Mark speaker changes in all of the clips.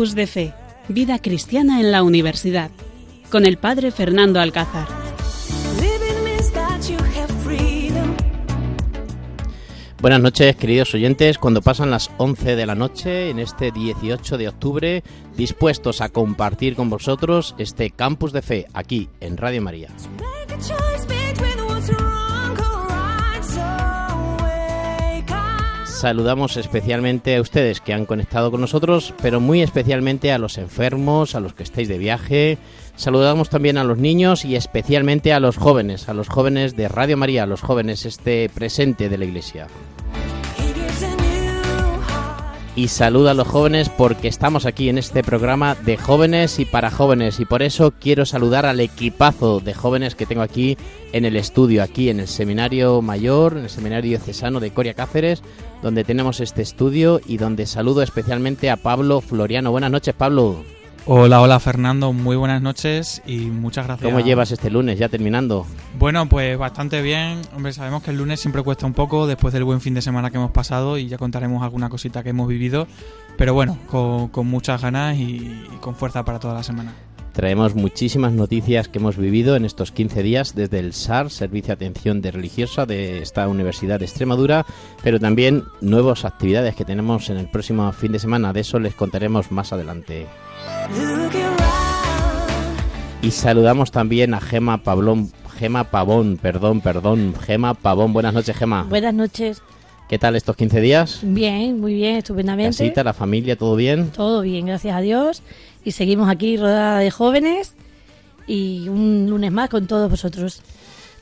Speaker 1: Campus de Fe, Vida Cristiana en la Universidad, con el Padre Fernando Alcázar.
Speaker 2: Buenas noches, queridos oyentes. Cuando pasan las 11 de la noche, en este 18 de octubre, dispuestos a compartir con vosotros este Campus de Fe aquí en Radio María. Saludamos especialmente a ustedes que han conectado con nosotros, pero muy especialmente a los enfermos, a los que estáis de viaje. Saludamos también a los niños y especialmente a los jóvenes, a los jóvenes de Radio María, a los jóvenes este presente de la Iglesia y saluda a los jóvenes porque estamos aquí en este programa de jóvenes y para jóvenes y por eso quiero saludar al equipazo de jóvenes que tengo aquí en el estudio, aquí en el Seminario Mayor, en el Seminario Diocesano de Coria Cáceres, donde tenemos este estudio y donde saludo especialmente a Pablo Floriano. Buenas noches, Pablo.
Speaker 3: Hola, hola Fernando, muy buenas noches y muchas gracias.
Speaker 2: ¿Cómo llevas este lunes ya terminando?
Speaker 3: Bueno, pues bastante bien. Hombre, sabemos que el lunes siempre cuesta un poco después del buen fin de semana que hemos pasado y ya contaremos alguna cosita que hemos vivido. Pero bueno, con, muchas ganas y, con fuerza para toda la semana.
Speaker 2: Traemos muchísimas noticias que hemos vivido en estos 15 días desde el SAR, Servicio de Atención de Religiosa de esta Universidad de Extremadura, pero también nuevas actividades que tenemos en el próximo fin de semana. De eso les contaremos más adelante. Y saludamos también a Gema Pablón, Gema Pavón, perdón, perdón, Gema Pavón. Buenas noches, Gema.
Speaker 4: Buenas noches.
Speaker 2: ¿Qué tal estos 15 días?
Speaker 4: Bien, muy bien, estupendamente.
Speaker 2: ¿Casita, la familia, todo bien?
Speaker 4: Todo bien, gracias a Dios. Y seguimos aquí rodada de jóvenes y un lunes más con todos vosotros.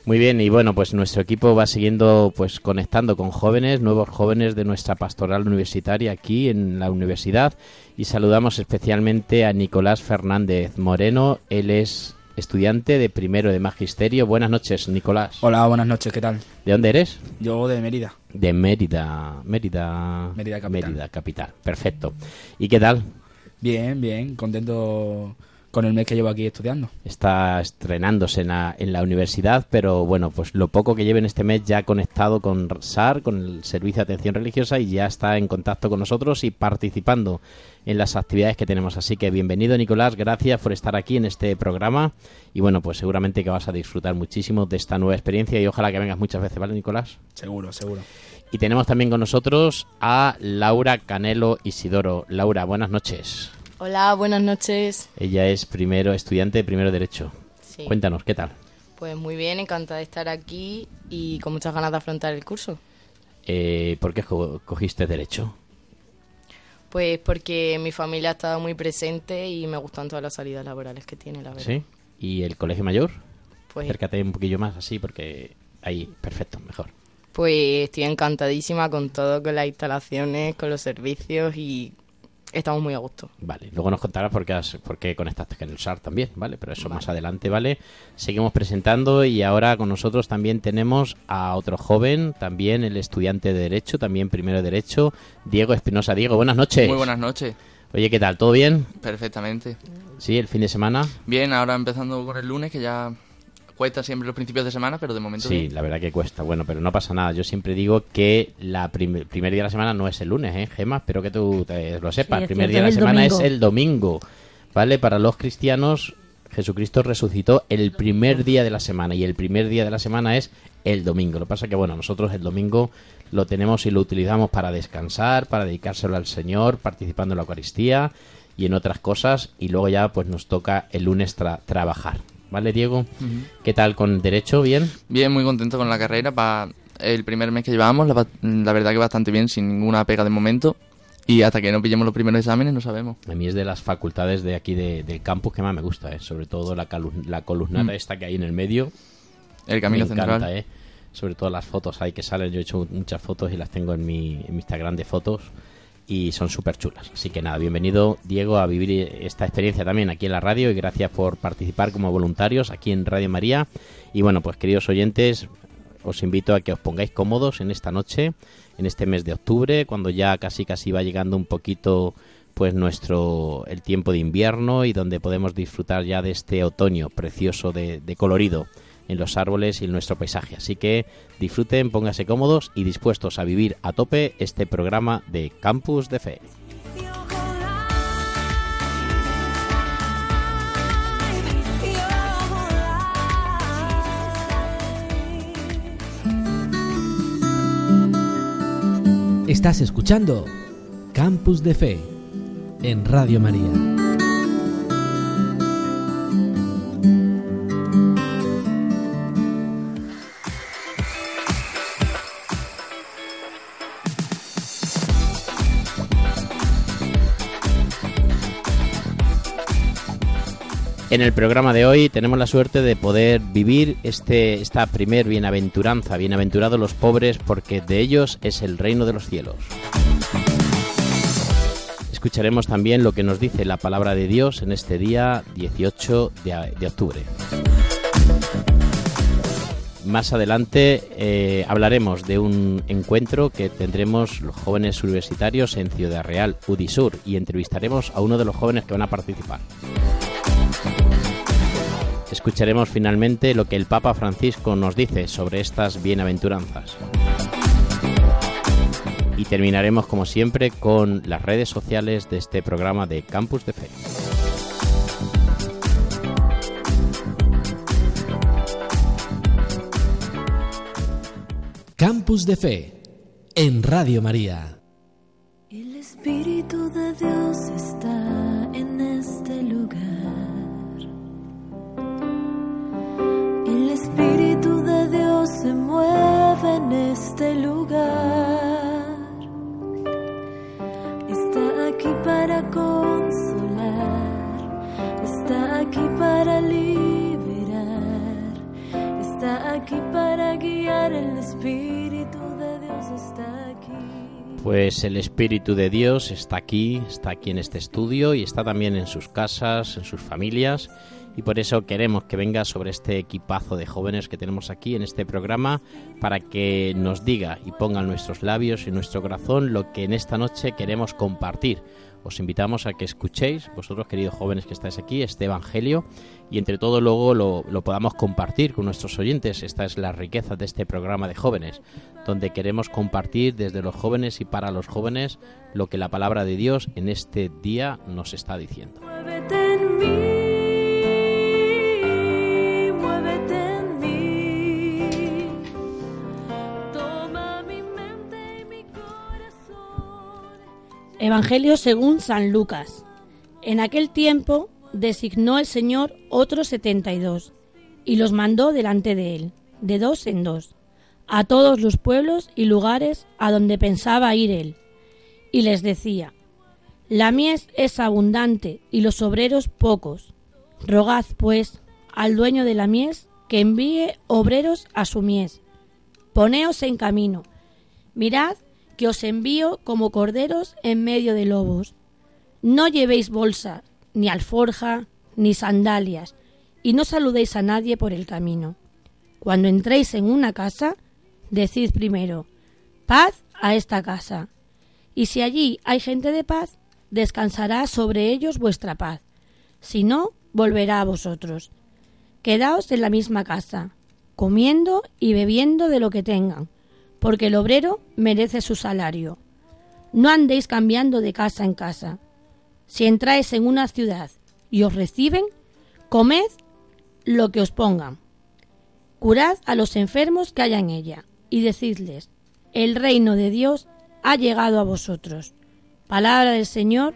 Speaker 2: Muy bien, y bueno, pues nuestro equipo va siguiendo pues conectando con jóvenes, nuevos jóvenes de nuestra pastoral universitaria aquí en la universidad y saludamos especialmente a Nicolás Fernández Moreno, él es estudiante de primero de magisterio. Buenas noches, Nicolás.
Speaker 5: Hola, buenas noches, ¿qué tal?
Speaker 2: ¿De dónde eres?
Speaker 5: Yo de Mérida.
Speaker 2: De Mérida, Mérida,
Speaker 5: Mérida capital.
Speaker 2: Mérida capital. Perfecto. ¿Y qué tal?
Speaker 5: Bien, bien, contento con el mes que llevo aquí estudiando.
Speaker 2: Está estrenándose en la, en la, universidad, pero bueno, pues lo poco que lleve en este mes ya ha conectado con SAR, con el Servicio de Atención Religiosa, y ya está en contacto con nosotros y participando en las actividades que tenemos. Así que bienvenido, Nicolás, gracias por estar aquí en este programa. Y bueno, pues seguramente que vas a disfrutar muchísimo de esta nueva experiencia y ojalá que vengas muchas veces, ¿vale, Nicolás?
Speaker 5: Seguro, seguro.
Speaker 2: Y tenemos también con nosotros a Laura Canelo Isidoro. Laura, buenas noches.
Speaker 6: Hola, buenas noches.
Speaker 2: Ella es primero estudiante de primero derecho. Sí. Cuéntanos, ¿qué tal?
Speaker 6: Pues muy bien, encantada de estar aquí y con muchas ganas de afrontar el curso.
Speaker 2: Eh, ¿Por qué cogiste derecho?
Speaker 6: Pues porque mi familia ha estado muy presente y me gustan todas las salidas laborales que tiene, la verdad.
Speaker 2: ¿Sí? ¿Y el colegio mayor?
Speaker 6: Pues
Speaker 2: Acércate un poquillo más así porque ahí, perfecto, mejor.
Speaker 6: Pues estoy encantadísima con todo, con las instalaciones, con los servicios y estamos muy a gusto.
Speaker 2: Vale, luego nos contarás por qué, por qué conectaste con el SAR también, ¿vale? Pero eso más adelante, ¿vale? Seguimos presentando y ahora con nosotros también tenemos a otro joven, también el estudiante de Derecho, también primero de Derecho, Diego Espinosa. Diego, buenas noches.
Speaker 7: Muy buenas noches.
Speaker 2: Oye, ¿qué tal? ¿Todo bien?
Speaker 7: Perfectamente.
Speaker 2: Sí, el fin de semana.
Speaker 7: Bien, ahora empezando con el lunes, que ya cuesta siempre los principios de semana, pero de momento
Speaker 2: sí. la verdad que cuesta. Bueno, pero no pasa nada. Yo siempre digo que la primer día de la semana no es el lunes, ¿eh, Gema? Espero que tú lo sepas. el primer día de la semana es el domingo, ¿vale? Para los cristianos, Jesucristo resucitó el primer día de la semana y el primer día de la semana es el domingo. Lo que pasa es que, bueno, nosotros el domingo lo tenemos y lo utilizamos para descansar, para dedicárselo al Señor, participando en la Eucaristía y en otras cosas y luego ya pues nos toca el lunes trabajar. ¿Vale, Diego? ¿Qué tal con Derecho? ¿Bien?
Speaker 7: Bien, muy contento con la carrera. Para el primer mes que llevamos, la, verdad que bastante bien, sin ninguna pega de momento. Y hasta que no pillemos los primeros exámenes no sabemos.
Speaker 2: A mí es de las facultades de aquí del campus que más me gusta, ¿eh? sobre todo la, la columnata mm. esta que hay en el medio.
Speaker 7: El camino me encanta, central. ¿eh?
Speaker 2: Sobre todo las fotos ahí que salen. Yo he hecho muchas fotos y las tengo en mi, en mi Instagram de fotos y son súper chulas. Así que nada, bienvenido Diego a vivir esta experiencia también aquí en la radio y gracias por participar como voluntarios aquí en Radio María. Y bueno, pues queridos oyentes, os invito a que os pongáis cómodos en esta noche, en este mes de octubre, cuando ya casi casi va llegando un poquito pues nuestro el tiempo de invierno y donde podemos disfrutar ya de este otoño precioso de, de colorido en los árboles y en nuestro paisaje. Así que disfruten, pónganse cómodos y dispuestos a vivir a tope este programa de Campus de Fe.
Speaker 8: Estás escuchando Campus de Fe en Radio María.
Speaker 2: En el programa de hoy tenemos la suerte de poder vivir este, esta primer bienaventuranza, bienaventurados los pobres, porque de ellos es el reino de los cielos. Escucharemos también lo que nos dice la palabra de Dios en este día 18 de, de octubre. Más adelante eh, hablaremos de un encuentro que tendremos los jóvenes universitarios en Ciudad Real, Udisur, y entrevistaremos a uno de los jóvenes que van a participar. Escucharemos finalmente lo que el Papa Francisco nos dice sobre estas bienaventuranzas. Y terminaremos como siempre con las redes sociales de este programa de Campus de Fe.
Speaker 8: Campus de Fe en Radio María.
Speaker 9: El Espíritu de Dios está El Espíritu de Dios está aquí, está aquí
Speaker 2: en este estudio y está también en sus casas, en sus familias. Y por eso queremos que venga sobre este equipazo de jóvenes que tenemos aquí en este programa para que nos diga y ponga en nuestros labios y nuestro corazón lo que en esta noche queremos compartir. Os invitamos a que escuchéis, vosotros queridos jóvenes que estáis aquí, este Evangelio y entre todo luego lo, lo podamos compartir con nuestros oyentes. Esta es la riqueza de este programa de jóvenes, donde queremos compartir desde los jóvenes y para los jóvenes lo que la palabra de Dios en este día nos está diciendo.
Speaker 4: Evangelio según San Lucas. En aquel tiempo designó el Señor otros setenta y dos, y los mandó delante de él, de dos en dos, a todos los pueblos y lugares a donde pensaba ir él. Y les decía, La mies es abundante y los obreros pocos. Rogad, pues, al dueño de la mies que envíe obreros a su mies. Poneos en camino. Mirad que os envío como corderos en medio de lobos. No llevéis bolsa, ni alforja, ni sandalias, y no saludéis a nadie por el camino. Cuando entréis en una casa, decid primero, paz a esta casa. Y si allí hay gente de paz, descansará sobre ellos vuestra paz. Si no, volverá a vosotros. Quedaos en la misma casa, comiendo y bebiendo de lo que tengan, porque el obrero merece su salario. No andéis cambiando de casa en casa. Si entráis en una ciudad y os reciben, comed lo que os pongan. Curad a los enfermos que haya en ella, y decidles, el reino de Dios ha llegado a vosotros. Palabra del Señor.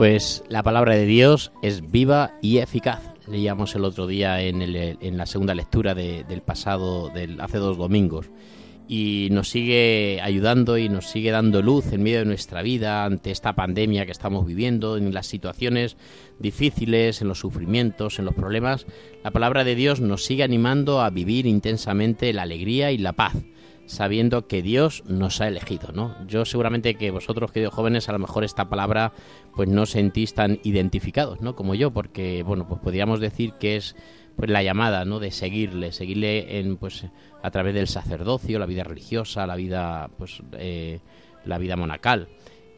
Speaker 2: Pues la palabra de Dios es viva y eficaz. Leíamos el otro día en, el- la segunda lectura de- del pasado, del, hace dos domingos. Y nos sigue ayudando y nos sigue dando luz en medio de nuestra vida ante esta pandemia que estamos viviendo, en las situaciones difíciles, en los sufrimientos, en los problemas. La palabra de Dios nos sigue animando a vivir intensamente la alegría y la paz sabiendo que Dios nos ha elegido, ¿no? Yo seguramente que vosotros, queridos jóvenes, a lo mejor esta palabra pues no sentís tan identificados, ¿no? Como yo, porque, bueno, pues podríamos decir que es pues la llamada, ¿no? De seguirle, seguirle en, pues, a través del sacerdocio, la vida religiosa, la vida, pues, eh, la vida monacal.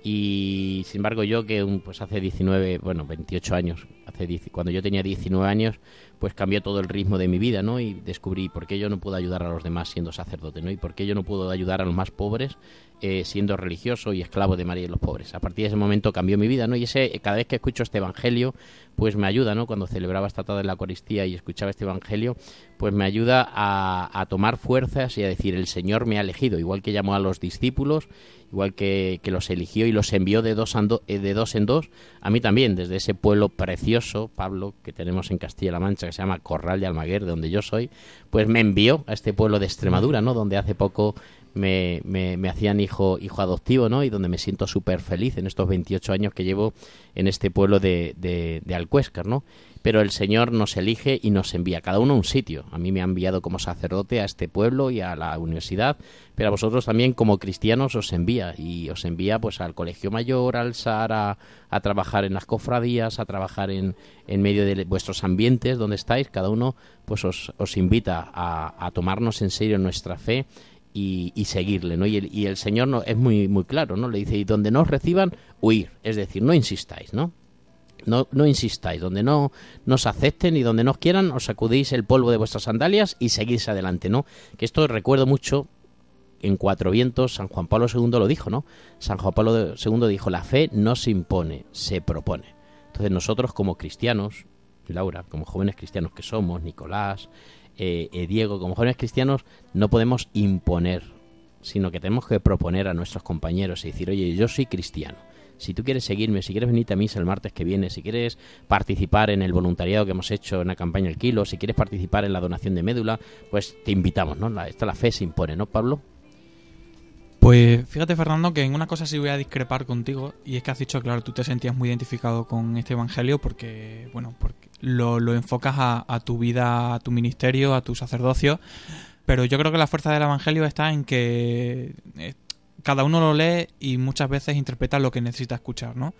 Speaker 2: Y, sin embargo, yo que un- pues hace 19, bueno, 28 años, hace 10 cuando yo tenía 19 años, pues cambió todo el ritmo de mi vida, ¿no? Y descubrí por qué yo no puedo ayudar a los demás siendo sacerdote, ¿no? Y por qué yo no puedo ayudar a los más pobres eh, siendo religioso y esclavo de María y los pobres. A partir de ese momento cambió mi vida, ¿no? Y ese, cada vez que escucho este evangelio, pues me ayuda, ¿no? Cuando celebraba esta tarde la Eucaristía y escuchaba este evangelio, pues me ayuda a, a tomar fuerzas y a decir, el Señor me ha elegido, igual que llamó a los discípulos, igual que, que los eligió y los envió de dos, eh, de dos en dos, a mí también, desde ese pueblo precioso, Pablo, que tenemos en Castilla-La Mancha, que se llama Corral de Almaguer, de donde yo soy, pues me envió a este pueblo de Extremadura, ¿no? Donde hace poco me, me, me hacían hijo, hijo adoptivo, ¿no? Y donde me siento súper feliz en estos 28 años que llevo en este pueblo de, de, de ¿no? Pero el Señor nos elige y nos envía, cada uno a un sitio. A mí me ha enviado como sacerdote a este pueblo y a la universidad, pero a vosotros también como cristianos os envía y os envía pues al colegio mayor, al SAR, a, a trabajar en las cofradías, a trabajar en, en medio de vuestros ambientes donde estáis. Cada uno pues os, os invita a, a tomarnos en serio nuestra fe y, seguirle, ¿no? Y el, y el Señor no, es muy, muy claro, ¿no? Le dice, y donde no os reciban, huir. Es decir, no insistáis, ¿no? No, no insistáis, donde no nos acepten y donde no os quieran, os sacudéis el polvo de vuestras sandalias y seguís adelante, ¿no? Que esto recuerdo mucho en Cuatro Vientos, San Juan Pablo II lo dijo, ¿no? San Juan Pablo II dijo, la fe no se impone, se propone. Entonces nosotros como cristianos, Laura, como jóvenes cristianos que somos, Nicolás, eh, eh, Diego, como jóvenes cristianos, no podemos imponer, sino que tenemos que proponer a nuestros compañeros y decir, oye, yo soy cristiano. Si tú quieres seguirme, si quieres venirte a misa el martes que viene, si quieres participar en el voluntariado que hemos hecho en la campaña El Kilo, si quieres participar en la donación de médula, pues te invitamos, ¿no? La, esta la fe se impone, ¿no, Pablo?
Speaker 3: Pues fíjate, Fernando, que en una cosa sí voy a discrepar contigo, y es que has dicho, claro, tú te sentías muy identificado con este evangelio porque, bueno, porque lo, lo enfocas a, tu vida, a tu ministerio, a tu sacerdocio, pero yo creo que la fuerza del evangelio está en que eh, cada uno lo lee y muchas veces interpreta lo que necesita escuchar, ¿no?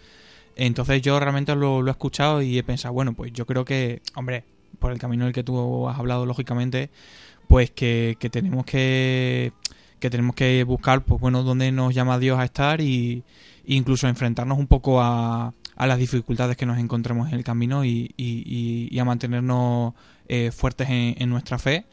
Speaker 3: Entonces yo realmente lo, lo he escuchado y he pensado, bueno, pues yo creo que, hombre, por el camino del que tú has hablado, lógicamente, pues que, que tenemos que que tenemos que buscar, pues bueno, dónde nos llama Dios a estar y e incluso enfrentarnos un poco a, las dificultades que nos encontremos en el camino y, y, y a mantenernos eh, fuertes en, nuestra fe.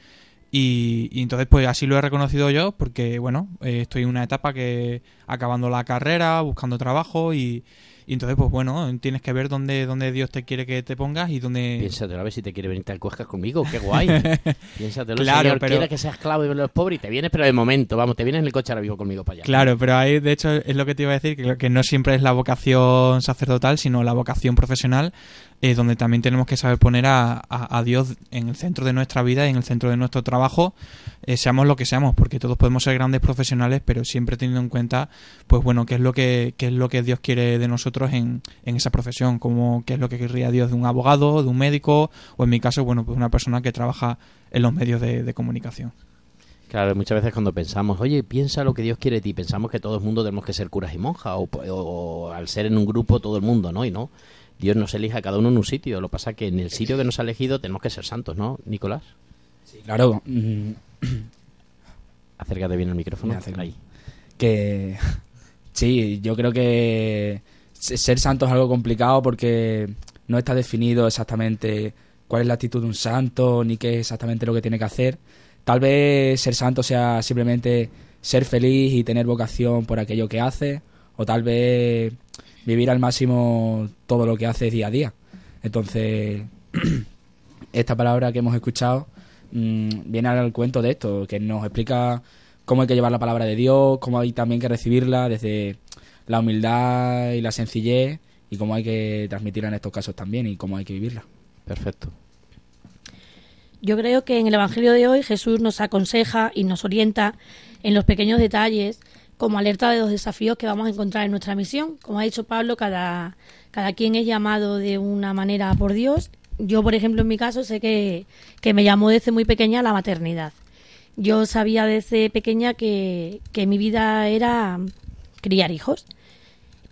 Speaker 3: Y, y, entonces, pues así lo he reconocido yo, porque bueno, eh, estoy en una etapa que acabando la carrera, buscando trabajo y, y entonces, pues bueno, tienes que ver dónde, dónde Dios te quiere que te pongas y dónde...
Speaker 2: Piénsatelo a ver si te quiere venir al Cuescas conmigo, qué guay. Piénsatelo,
Speaker 3: claro,
Speaker 2: señor
Speaker 3: pero...
Speaker 2: quiere que seas esclavo de los pobres y te vienes, pero de momento, vamos, te vienes en el coche ahora vivo conmigo para allá.
Speaker 3: Claro, pero ahí, de hecho, es lo que te iba a decir, que, que no siempre es la vocación sacerdotal, sino la vocación profesional, donde también tenemos que saber poner a, a, Dios en el centro de nuestra vida y en el centro de nuestro trabajo, eh, seamos lo que seamos, porque todos podemos ser grandes profesionales, pero siempre teniendo en cuenta, pues bueno, qué es lo que, qué es lo que Dios quiere de nosotros en, en esa profesión, como qué es lo que querría Dios de un abogado, de un médico, o en mi caso, bueno, pues una persona que trabaja en los medios de, comunicación.
Speaker 2: Claro, muchas veces cuando pensamos, oye, piensa lo que Dios quiere de ti, pensamos que todo el mundo tenemos que ser curas y monjas, o, o, al ser en un grupo todo el mundo, ¿no? Y no, Dios nos elige a cada uno en un sitio, lo que pasa es que en el sitio que nos ha elegido tenemos que ser santos, ¿no, Nicolás?
Speaker 5: Sí, claro. Mm.
Speaker 2: Acércate bien el micrófono. Ahí.
Speaker 5: Que sí, yo creo que ser santo es algo complicado porque no está definido exactamente cuál es la actitud de un santo ni qué es exactamente lo que tiene que hacer. Tal vez ser santo sea simplemente ser feliz y tener vocación por aquello que hace, o tal vez vivir al máximo todo lo que haces día a día. Entonces, esta palabra que hemos escuchado mmm, viene al cuento de esto, que nos explica cómo hay que llevar la palabra de Dios, cómo hay también que recibirla desde la humildad y la sencillez y cómo hay que transmitirla en estos casos también y cómo hay que vivirla.
Speaker 2: Perfecto.
Speaker 4: Yo creo que en el Evangelio de hoy Jesús nos aconseja y nos orienta en los pequeños detalles como alerta de los desafíos que vamos a encontrar en nuestra misión. Como ha dicho Pablo, cada, cada quien es llamado de una manera por Dios. Yo, por ejemplo, en mi caso, sé que, que me llamó desde muy pequeña la maternidad. Yo sabía desde pequeña que, que mi vida era criar hijos.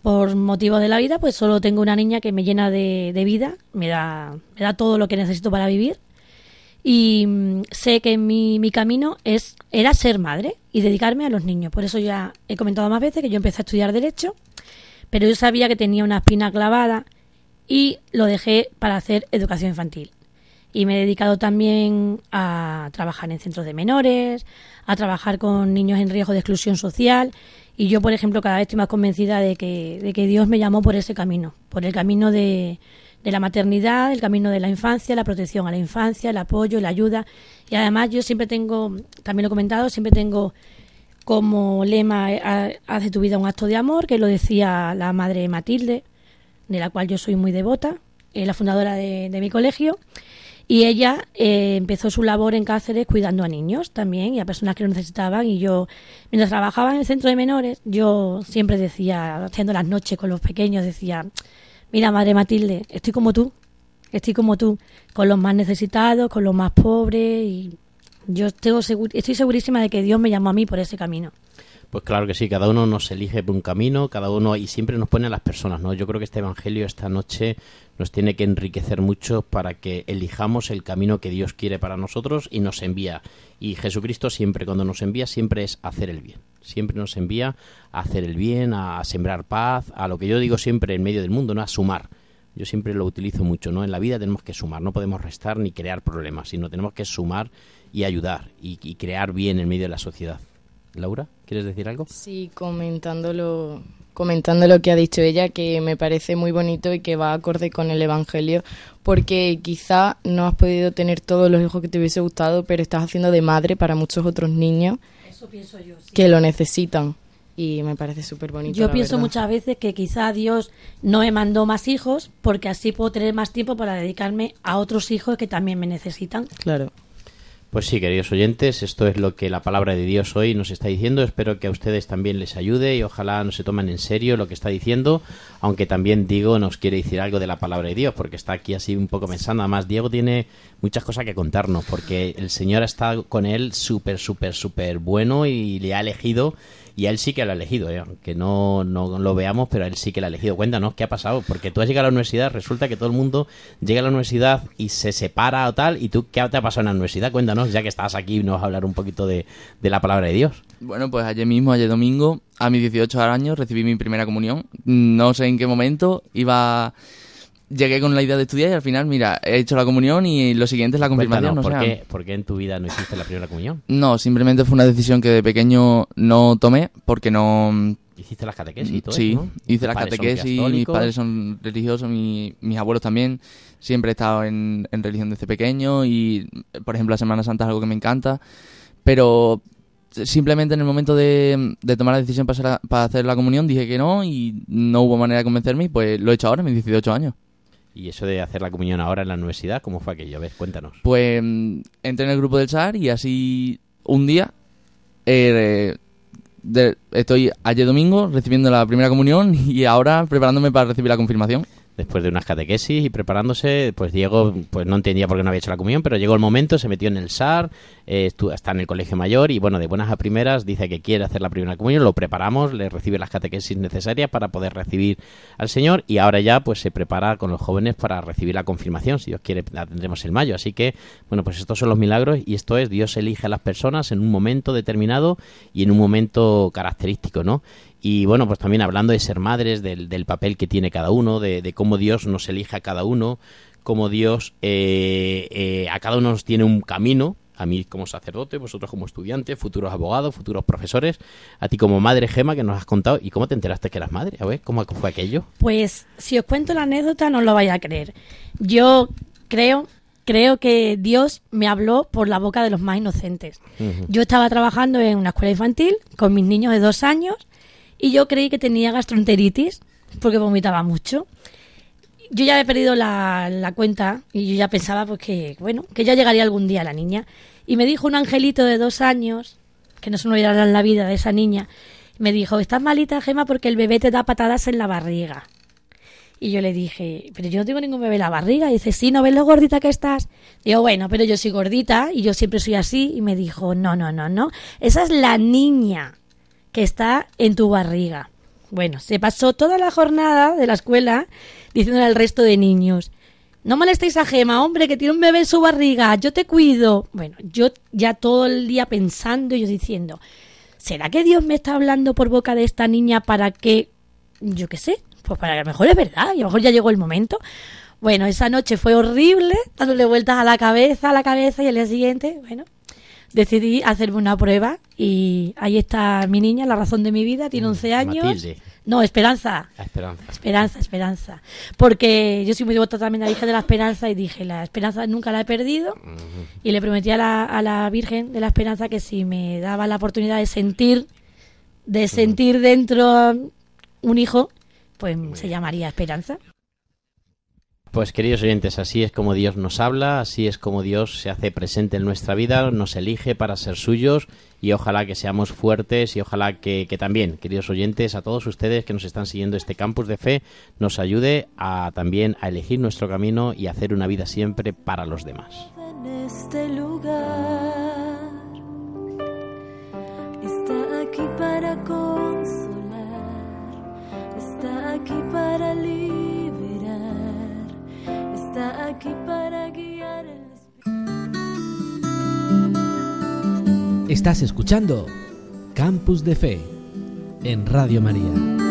Speaker 4: Por motivos de la vida, pues solo tengo una niña que me llena de, de vida, me da, me da todo lo que necesito para vivir y mm, sé que mi, mi, camino es era ser madre y dedicarme a los niños. Por eso ya he comentado más veces que yo empecé a estudiar Derecho, pero yo sabía que tenía una espina clavada y lo dejé para hacer educación infantil. Y me he dedicado también a trabajar en centros de menores, a trabajar con niños en riesgo de exclusión social. Y yo, por ejemplo, cada vez estoy más convencida de que, de que Dios me llamó por ese camino, por el camino de, de la maternidad, el camino de la infancia, la protección a la infancia, el apoyo, la ayuda. Y además yo siempre tengo, también lo he comentado, siempre tengo como lema eh, haz de tu vida un acto de amor, que lo decía la madre Matilde, de la cual yo soy muy devota, es la fundadora de, de mi colegio. Y ella eh, empezó su labor en Cáceres cuidando a niños también y a personas que lo necesitaban. Y yo, mientras trabajaba en el centro de menores, yo siempre decía, haciendo las noches con los pequeños, decía, mira, madre Matilde, estoy como tú, estoy como tú, con los más necesitados, con los más pobres. Y yo estoy segurísima de que Dios me llamó a mí por ese camino.
Speaker 2: Pues claro que sí, cada uno nos elige por un camino, cada uno y siempre nos pone a las personas, ¿no? Yo creo que este evangelio esta noche nos tiene que enriquecer mucho para que elijamos el camino que Dios quiere para nosotros y nos envía. Y Jesucristo siempre cuando nos envía siempre es hacer el bien. Siempre nos envía a hacer el bien, a, sembrar paz, a lo que yo digo siempre en medio del mundo, ¿no? A sumar. Yo siempre lo utilizo mucho, ¿no? En la vida tenemos que sumar, no podemos restar ni crear problemas, sino tenemos que sumar y ayudar y, y crear bien en medio de la sociedad. Laura, ¿quieres decir algo?
Speaker 6: Sí, comentando lo, comentando lo que ha dicho ella, que me parece muy bonito y que va acorde con el Evangelio, porque quizá no has podido tener todos los hijos que te hubiese gustado, pero estás haciendo de madre para muchos otros niños
Speaker 4: Eso pienso yo.
Speaker 6: que lo necesitan. Y me parece súper bonito.
Speaker 4: Yo
Speaker 6: la
Speaker 4: pienso
Speaker 6: verdad.
Speaker 4: muchas veces que quizá Dios no me mandó más hijos porque así puedo tener más tiempo para dedicarme a otros hijos que también me necesitan.
Speaker 6: Claro.
Speaker 2: Pues sí, queridos oyentes, esto es lo que la palabra de Dios hoy nos está diciendo. Espero que a ustedes también les ayude y ojalá no se tomen en serio lo que está diciendo, aunque también Diego nos quiere decir algo de la palabra de Dios, porque está aquí así un poco pensando. Además, Diego tiene muchas cosas que contarnos, porque el Señor está con él súper, súper, súper bueno y le ha elegido. Y él sí que lo ha elegido, ¿eh? aunque no, no lo veamos, pero él sí que lo ha elegido. Cuéntanos, ¿qué ha pasado? Porque tú has llegado a la universidad, resulta que todo el mundo llega a la universidad y se separa o tal, y tú, ¿qué te ha pasado en la universidad? Cuéntanos, ya que estás aquí, nos vas a hablar un poquito de, de la palabra de Dios.
Speaker 7: Bueno, pues ayer mismo, ayer domingo, a mis 18 años, recibí mi primera comunión. No sé en qué momento iba... Llegué con la idea de estudiar y al final, mira, he hecho la comunión y lo siguiente es la confirmación.
Speaker 2: ¿por,
Speaker 7: sea,
Speaker 2: qué, por qué en tu vida no hiciste la primera comunión?
Speaker 7: No, simplemente fue una decisión que de pequeño no tomé porque no...
Speaker 2: Hiciste las catequesis y todo
Speaker 7: sí,
Speaker 2: eso, ¿no?
Speaker 7: hice las catequesis, mis padres son religiosos, mi- mis abuelos también. Siempre he estado en, en religión desde pequeño y, por ejemplo, la Semana Santa es algo que me encanta. Pero simplemente en el momento de, de tomar la decisión para hacer, la, para hacer la comunión dije que no y no hubo manera de convencerme y pues lo he hecho ahora, a mis 18 años.
Speaker 2: Y eso de hacer la comunión ahora en la universidad, ¿cómo fue aquello? A ver, cuéntanos.
Speaker 7: Pues mm, entré en el grupo del SAR y así un día eh, estoy ayer domingo recibiendo la primera comunión y ahora preparándome para recibir la confirmación.
Speaker 2: Después de unas catequesis y preparándose, pues Diego pues no entendía por qué no había hecho la comunión, pero llegó el momento, se metió en el SAR, eh, está en el colegio mayor y bueno, de buenas a primeras dice que quiere hacer la primera comunión, lo preparamos, le recibe las catequesis necesarias para poder recibir al Señor y ahora ya pues se prepara con los jóvenes para recibir la confirmación, si Dios quiere la tendremos en mayo, así que bueno, pues estos son los milagros y esto es Dios elige a las personas en un momento determinado y en un momento característico, ¿no? Y bueno, pues también hablando de ser madres, del, del papel que tiene cada uno, de, de cómo Dios nos elige a cada uno, cómo Dios eh, eh, a cada uno nos tiene un camino, a mí como sacerdote, vosotros como estudiantes, futuros abogados, futuros profesores, a ti como madre Gema que nos has contado, ¿y cómo te enteraste que eras madre? A ver, ¿cómo fue aquello?
Speaker 4: Pues si os cuento la anécdota no lo vais a creer. Yo creo, creo que Dios me habló por la boca de los más inocentes. Yo estaba trabajando en una escuela infantil con mis niños de dos años y yo creí que tenía gastroenteritis porque vomitaba mucho. Yo ya he perdido la, la cuenta y yo ya pensaba pues que, bueno, que ya llegaría algún día la niña. Y me dijo un angelito de dos años, que no se me olvidará en la vida de esa niña, me dijo, estás malita, Gema, porque el bebé te da patadas en la barriga. Y yo le dije, pero yo no tengo ningún bebé en la barriga. Y dice, sí, ¿no ves lo gordita que estás? Digo, bueno, pero yo soy gordita y yo siempre soy así. Y me dijo, no, no, no, no. Esa es la niña que está en tu barriga. Bueno, se pasó toda la jornada de la escuela diciéndole al resto de niños, no molestéis a Gema, hombre, que tiene un bebé en su barriga, yo te cuido. Bueno, yo ya todo el día pensando y yo diciendo, ¿será que Dios me está hablando por boca de esta niña para que, yo qué sé, pues para que a lo mejor es verdad y a lo mejor ya llegó el momento? Bueno, esa noche fue horrible, dándole vueltas a la cabeza, a la cabeza y al día siguiente, bueno, decidí hacerme una prueba y ahí está mi niña, la razón de mi vida, tiene 11 años.
Speaker 2: Matilde.
Speaker 4: No, Esperanza.
Speaker 2: Esperanza.
Speaker 4: Esperanza, esperanza. Porque yo soy muy devota también a la Virgen de la Esperanza y dije, la esperanza nunca la he perdido. Y le prometí a la, a la Virgen de la Esperanza que si me daba la oportunidad de sentir, de sentir dentro un hijo, pues se llamaría Esperanza.
Speaker 2: Pues queridos oyentes, así es como Dios nos habla, así es como Dios se hace presente en nuestra vida, nos elige para ser suyos y ojalá que seamos fuertes y ojalá que, también, queridos oyentes, a todos ustedes que nos están siguiendo este campus de fe, nos ayude a también a elegir nuestro camino y hacer una vida siempre para los demás.
Speaker 9: este.
Speaker 8: Estás escuchando Campus de Fe en Radio María.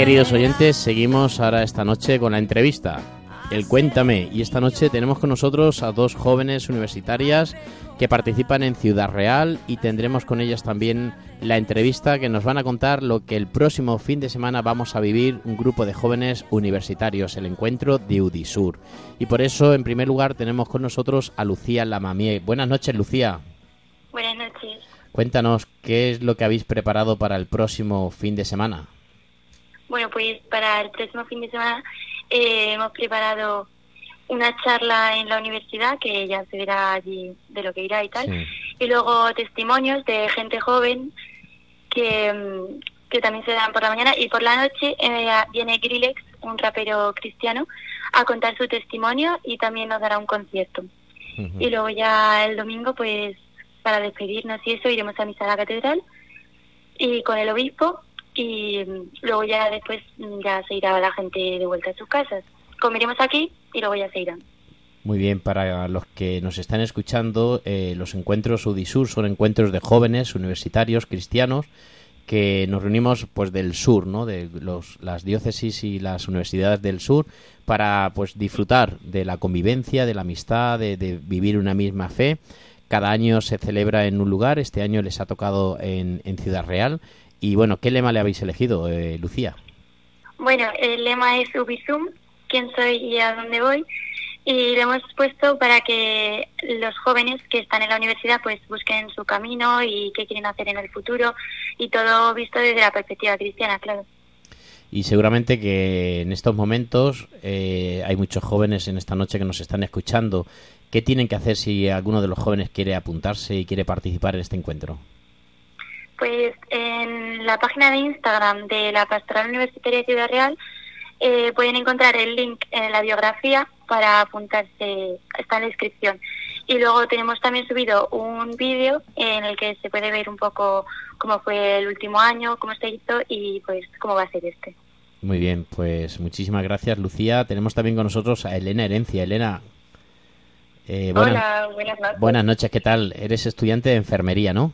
Speaker 2: Queridos oyentes, seguimos ahora esta noche con la entrevista. El Cuéntame. Y esta noche tenemos con nosotros a dos jóvenes universitarias que participan en Ciudad Real y tendremos con ellas también la entrevista que nos van a contar lo que el próximo fin de semana vamos a vivir un grupo de jóvenes universitarios, el encuentro de Udisur. Y por eso, en primer lugar, tenemos con nosotros a Lucía Lamamie. Buenas noches, Lucía.
Speaker 10: Buenas noches.
Speaker 2: Cuéntanos qué es lo que habéis preparado para el próximo fin de semana.
Speaker 10: Bueno, pues para el próximo fin de semana eh, hemos preparado una charla en la universidad que ya se verá allí de lo que irá y tal. Y luego testimonios de gente joven que, mm, que también se dan por la mañana. Y por la noche eh, viene Grillex, un rapero cristiano, a contar su testimonio y también nos dará un concierto. Y luego ya el domingo, pues para despedirnos y eso, iremos a misa a la catedral y con el obispo y luego ya después ya se irá la gente de vuelta a sus casas. Comeremos aquí y luego ya se irán.
Speaker 2: Muy bien, para los que nos están escuchando, eh, los encuentros UDISUR son encuentros de jóvenes universitarios cristianos que nos reunimos pues del sur, ¿no? De los, las diócesis y las universidades del sur para pues disfrutar de la convivencia, de la amistad, de, de vivir una misma fe. Cada año se celebra en un lugar. Este año les ha tocado en, en Ciudad Real. Y bueno, ¿qué lema le habéis elegido, eh, Lucía?
Speaker 10: Bueno, el lema es Ubisum, quién soy y a dónde voy. Y lo hemos puesto para que los jóvenes que están en la universidad pues busquen su camino y qué quieren hacer en el futuro y todo visto desde la perspectiva cristiana, claro.
Speaker 2: Y seguramente que en estos momentos eh, hay muchos jóvenes en esta noche que nos están escuchando. ¿Qué tienen que hacer si alguno de los jóvenes quiere apuntarse y quiere participar en este encuentro?
Speaker 10: Pues en la página de Instagram de la Pastoral Universitaria de Ciudad Real eh, pueden encontrar el link en la biografía para apuntarse, está en la descripción. Y luego tenemos también subido un vídeo en el que se puede ver un poco cómo fue el último año, cómo se hizo y pues cómo va a ser este.
Speaker 2: Muy bien, pues muchísimas gracias, Lucía. Tenemos también con nosotros a Elena Herencia. Elena, eh, buenas,
Speaker 11: Hola, buenas noches.
Speaker 2: buenas noches, ¿qué tal? Eres estudiante de enfermería, ¿no?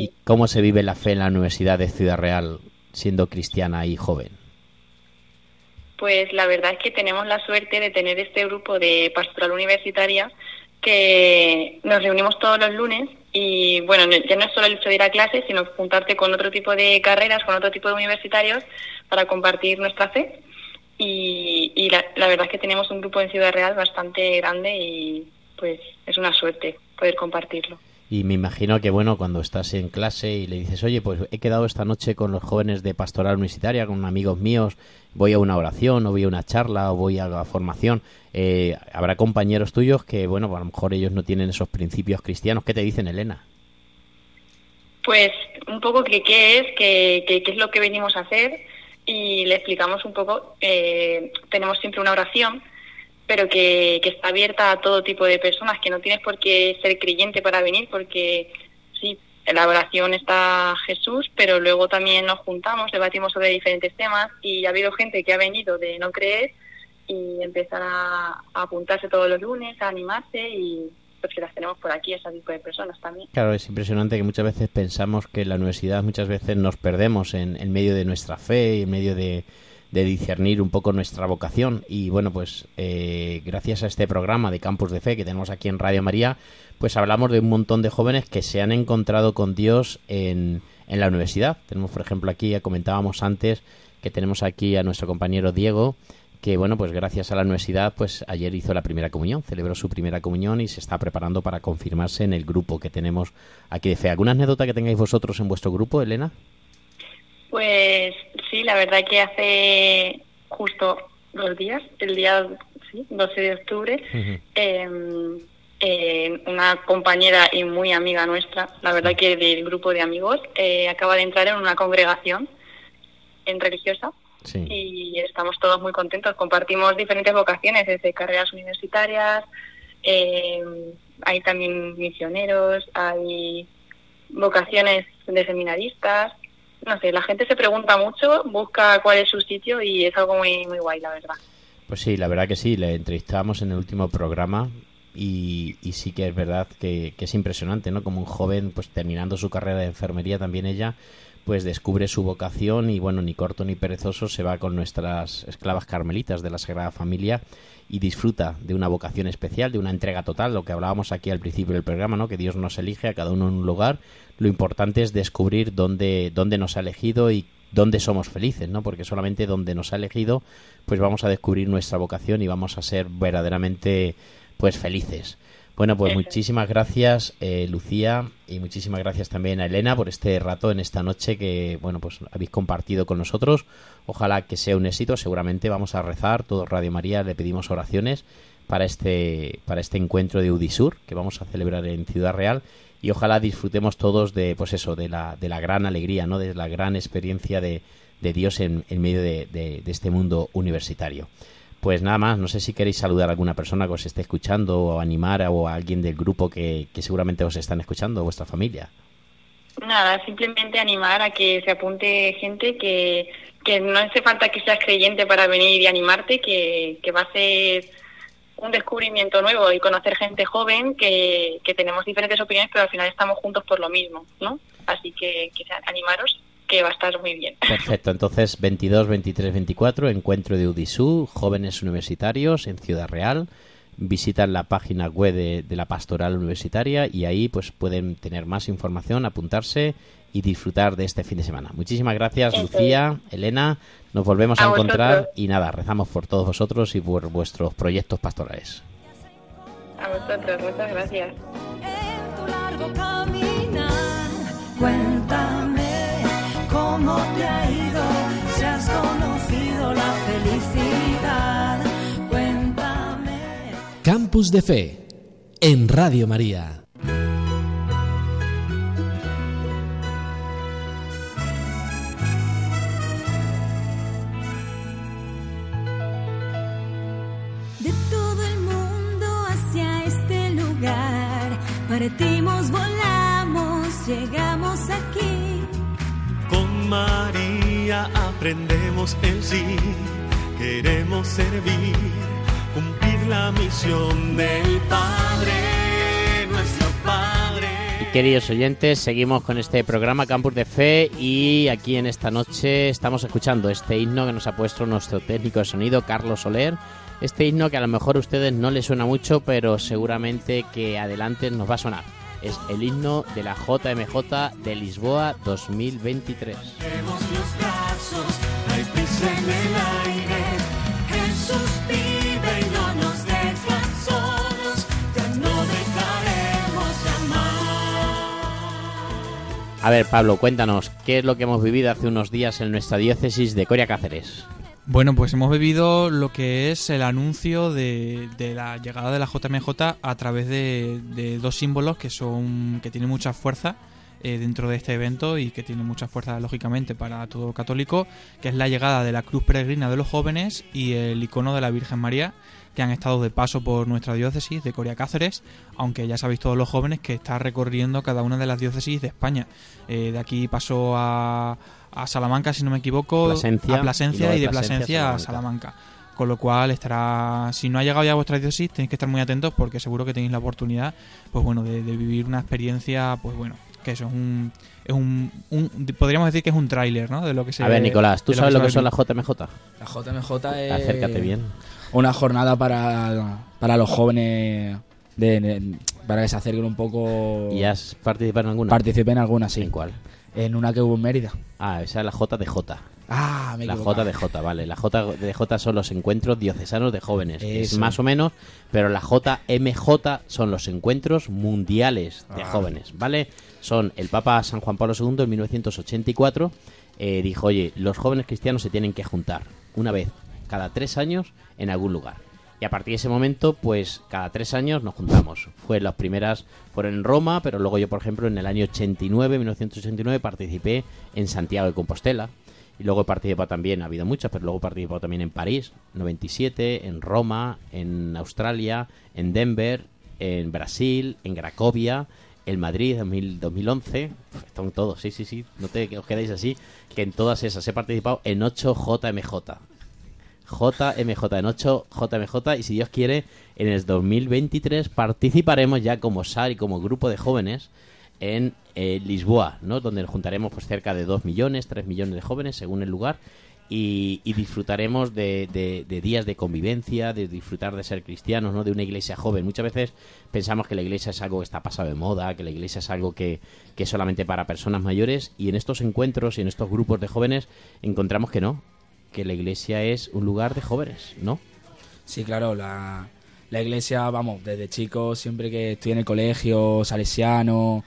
Speaker 2: ¿Y cómo se vive la fe en la Universidad de Ciudad Real siendo cristiana y joven?
Speaker 11: Pues la verdad es que tenemos la suerte de tener este grupo de pastoral universitaria que nos reunimos todos los lunes y bueno, no- ya no es solo el hecho de ir a clase, sino juntarte con otro tipo de carreras, con otro tipo de universitarios para compartir nuestra fe. Y, la verdad es que tenemos un grupo en Ciudad Real bastante grande y pues es una suerte poder compartirlo.
Speaker 2: Y me imagino que, bueno, cuando estás en clase y le dices, oye, pues he quedado esta noche con los jóvenes de pastoral universitaria, con amigos míos, voy a una oración, o voy a una charla, o voy a la formación, eh, habrá compañeros tuyos que, bueno, a lo mejor ellos no tienen esos principios cristianos. ¿Qué te dicen, Elena?
Speaker 11: Pues un poco que qué es, qué, qué, qué es lo que venimos a hacer y le explicamos un poco, eh, tenemos siempre una oración, pero que, que está abierta a todo tipo de personas, que no tienes por qué ser creyente para venir, porque sí, en la oración está Jesús, pero luego también nos juntamos, debatimos sobre diferentes temas y ha habido gente que ha venido de no creer y empezar a, apuntarse todos los lunes, a animarse y pues que las tenemos por aquí, ese tipo de personas también.
Speaker 2: Claro, es impresionante que muchas veces pensamos que en la universidad muchas veces nos perdemos en, en medio de nuestra fe y en medio de, de discernir un poco nuestra vocación. Y bueno, pues eh, gracias a este programa de Campus de Fe que tenemos aquí en Radio María, pues hablamos de un montón de jóvenes que se han encontrado con Dios en, en la universidad. Tenemos, por ejemplo, aquí, ya comentábamos antes, que tenemos aquí a nuestro compañero Diego, que bueno, pues gracias a la universidad, pues ayer hizo la primera comunión, celebró su primera comunión y se está preparando para confirmarse en el grupo que tenemos aquí de fe. ¿Alguna anécdota que tengáis vosotros en vuestro grupo, Elena?
Speaker 11: Pues sí, la verdad que hace justo dos días, el día sí, 12 de octubre, eh, eh, una compañera y muy amiga nuestra, la verdad que del grupo de amigos, eh, acaba de entrar en una congregación en religiosa
Speaker 2: Sí.
Speaker 11: y estamos todos muy contentos. Compartimos diferentes vocaciones, desde carreras universitarias, eh, hay también misioneros, hay vocaciones de seminaristas. No sé, la gente se pregunta mucho, busca cuál es su sitio y es algo muy, muy guay, la verdad.
Speaker 2: Pues sí, la verdad que sí, le entrevistamos en el último programa y, y sí que es verdad que, que es impresionante, ¿no? Como un joven, pues terminando su carrera de enfermería, también ella, pues descubre su vocación y bueno, ni corto ni perezoso se va con nuestras esclavas carmelitas de la Sagrada Familia y disfruta de una vocación especial, de una entrega total, lo que hablábamos aquí al principio del programa, ¿no? Que Dios nos elige a cada uno en un lugar. Lo importante es descubrir dónde, dónde nos ha elegido y dónde somos felices, ¿no? Porque solamente donde nos ha elegido, pues vamos a descubrir nuestra vocación y vamos a ser verdaderamente, pues felices. Bueno, pues muchísimas gracias, eh, Lucía, y muchísimas gracias también a Elena por este rato en esta noche que, bueno, pues habéis compartido con nosotros. Ojalá que sea un éxito. Seguramente vamos a rezar, todo Radio María, le pedimos oraciones para este, para este encuentro de Udisur que vamos a celebrar en Ciudad Real y ojalá disfrutemos todos de, pues eso, de la, de la gran alegría, ¿no? De la gran experiencia de, de Dios en, en medio de, de- de este mundo universitario. Pues nada más, no sé si queréis saludar a alguna persona que os esté escuchando o animar a, o a alguien del grupo que, que seguramente os están escuchando, vuestra familia.
Speaker 11: Nada, simplemente animar a que se apunte gente que, que no hace falta que seas creyente para venir y animarte, que, que va a ser un descubrimiento nuevo y conocer gente joven que, que tenemos diferentes opiniones, pero al final estamos juntos por lo mismo, ¿no? Así que, que animaros, que va a estar muy bien.
Speaker 2: Perfecto, entonces 22, 23, 24, encuentro de UDISU, jóvenes universitarios en Ciudad Real. Visitan la página web de, de la pastoral universitaria y ahí pues pueden tener más información, apuntarse y disfrutar de este fin de semana. Muchísimas gracias,
Speaker 11: Eso
Speaker 2: Lucía, Elena. Nos volvemos a,
Speaker 11: A
Speaker 2: encontrar
Speaker 11: vosotros.
Speaker 2: y nada, rezamos por todos vosotros y por vuestros proyectos pastorales.
Speaker 11: A vosotros, muchas gracias.
Speaker 12: largo caminar. Cuéntame cómo te ha ido, si has conocido la felicidad. Cuéntame.
Speaker 8: Campus de Fe en Radio María.
Speaker 12: De todo el mundo hacia este lugar, partimos, volamos,
Speaker 13: María aprendemos el sí, queremos servir, cumplir la misión del Padre, nuestro Padre.
Speaker 2: Y queridos oyentes, seguimos con este programa Campus de Fe y aquí en esta noche estamos escuchando este himno que nos ha puesto nuestro técnico de sonido, Carlos Soler. Este himno que a lo mejor a ustedes no les suena mucho, pero seguramente que adelante nos va a sonar. Es el himno de la JMJ de Lisboa 2023.
Speaker 13: Demos los brazos, hay prisa en el aire. Jesús vive y no nos deja solos, ya no dejaremos de amar.
Speaker 2: A ver, Pablo, cuéntanos, ¿qué es lo que hemos vivido hace unos días en nuestra diócesis de Coria Cáceres?
Speaker 3: Bueno, pues hemos vivido lo que es el anuncio de, la llegada de la JMJ a través de, de dos símbolos que son que tienen mucha fuerza eh, dentro de este evento y que tiene mucha fuerza lógicamente para todo católico, que es la llegada de la Cruz Peregrina de los Jóvenes y el icono de la Virgen María, que han estado de paso por nuestra diócesis de Coria Cáceres, aunque ya sabéis todos los jóvenes que está recorriendo cada una de las diócesis de España. Eh, de aquí pasó a, a Salamanca, si no me equivoco,
Speaker 2: Plasencia,
Speaker 3: a Plasencia
Speaker 2: y de Plasencia
Speaker 3: Plasencia
Speaker 2: a
Speaker 3: Salamanca. Con lo cual estará, si no ha llegado ya a vuestra diócesis, tenéis que estar muy atentos porque seguro que tenéis la oportunidad, pues bueno, de, de vivir una experiencia, pues bueno, que eso es un, es un, un- podríamos decir que es un tráiler, ¿no? De lo que se
Speaker 2: A ver, Nicolás, ¿tú sabes lo que son las JMJ?
Speaker 5: La JMJ es
Speaker 2: Acércate bien.
Speaker 5: una jornada para, para los jóvenes de, de- para que se acerquen un poco.
Speaker 2: ¿Y has participado en alguna?
Speaker 5: Participé en alguna, sí.
Speaker 2: ¿En cuál?
Speaker 5: En una que hubo en Mérida.
Speaker 2: Ah, esa es la JDJ.
Speaker 5: Ah, me
Speaker 2: La. JDJ, vale. La JDJ son los encuentros diocesanos de jóvenes. Es más o menos, pero la JMJ son los encuentros mundiales de
Speaker 5: Ah.
Speaker 2: jóvenes, ¿vale? Son el Papa San Juan Pablo II en 1984 eh, dijo, oye, los jóvenes cristianos se tienen que juntar una vez cada tres años en algún lugar. Y a partir de ese momento, pues cada tres años nos juntamos. Fue las primeras, fueron en Roma, pero luego yo, por ejemplo, en el año 89, 1989, participé en Santiago de Compostela. Y luego he participado también, ha habido muchas, pero luego he participado también en París, 97, en Roma, en Australia, en Denver, en Brasil, en Cracovia, en Madrid, 2000 2011. Uf, Están todos, sí, sí, sí, no te os quedéis así, que en todas esas he participado en 8 JMJ. JMJ, en 8 JMJ, y si Dios quiere, en el 2023 participaremos ya como SAR y como grupo de jóvenes en eh, Lisboa, ¿no? Donde juntaremos pues cerca de 2 millones, 3 millones de jóvenes según el lugar y, disfrutaremos de, días de convivencia, de disfrutar de ser cristianos, ¿no? De una iglesia joven. Muchas veces pensamos que la iglesia es algo que está pasado de moda, que la iglesia es algo que es solamente para personas mayores y en estos encuentros y en estos grupos de jóvenes encontramos que no, que la iglesia es un lugar de jóvenes, ¿no?
Speaker 5: Sí, claro, la, la iglesia, vamos, desde chico, siempre que estoy en el colegio, salesiano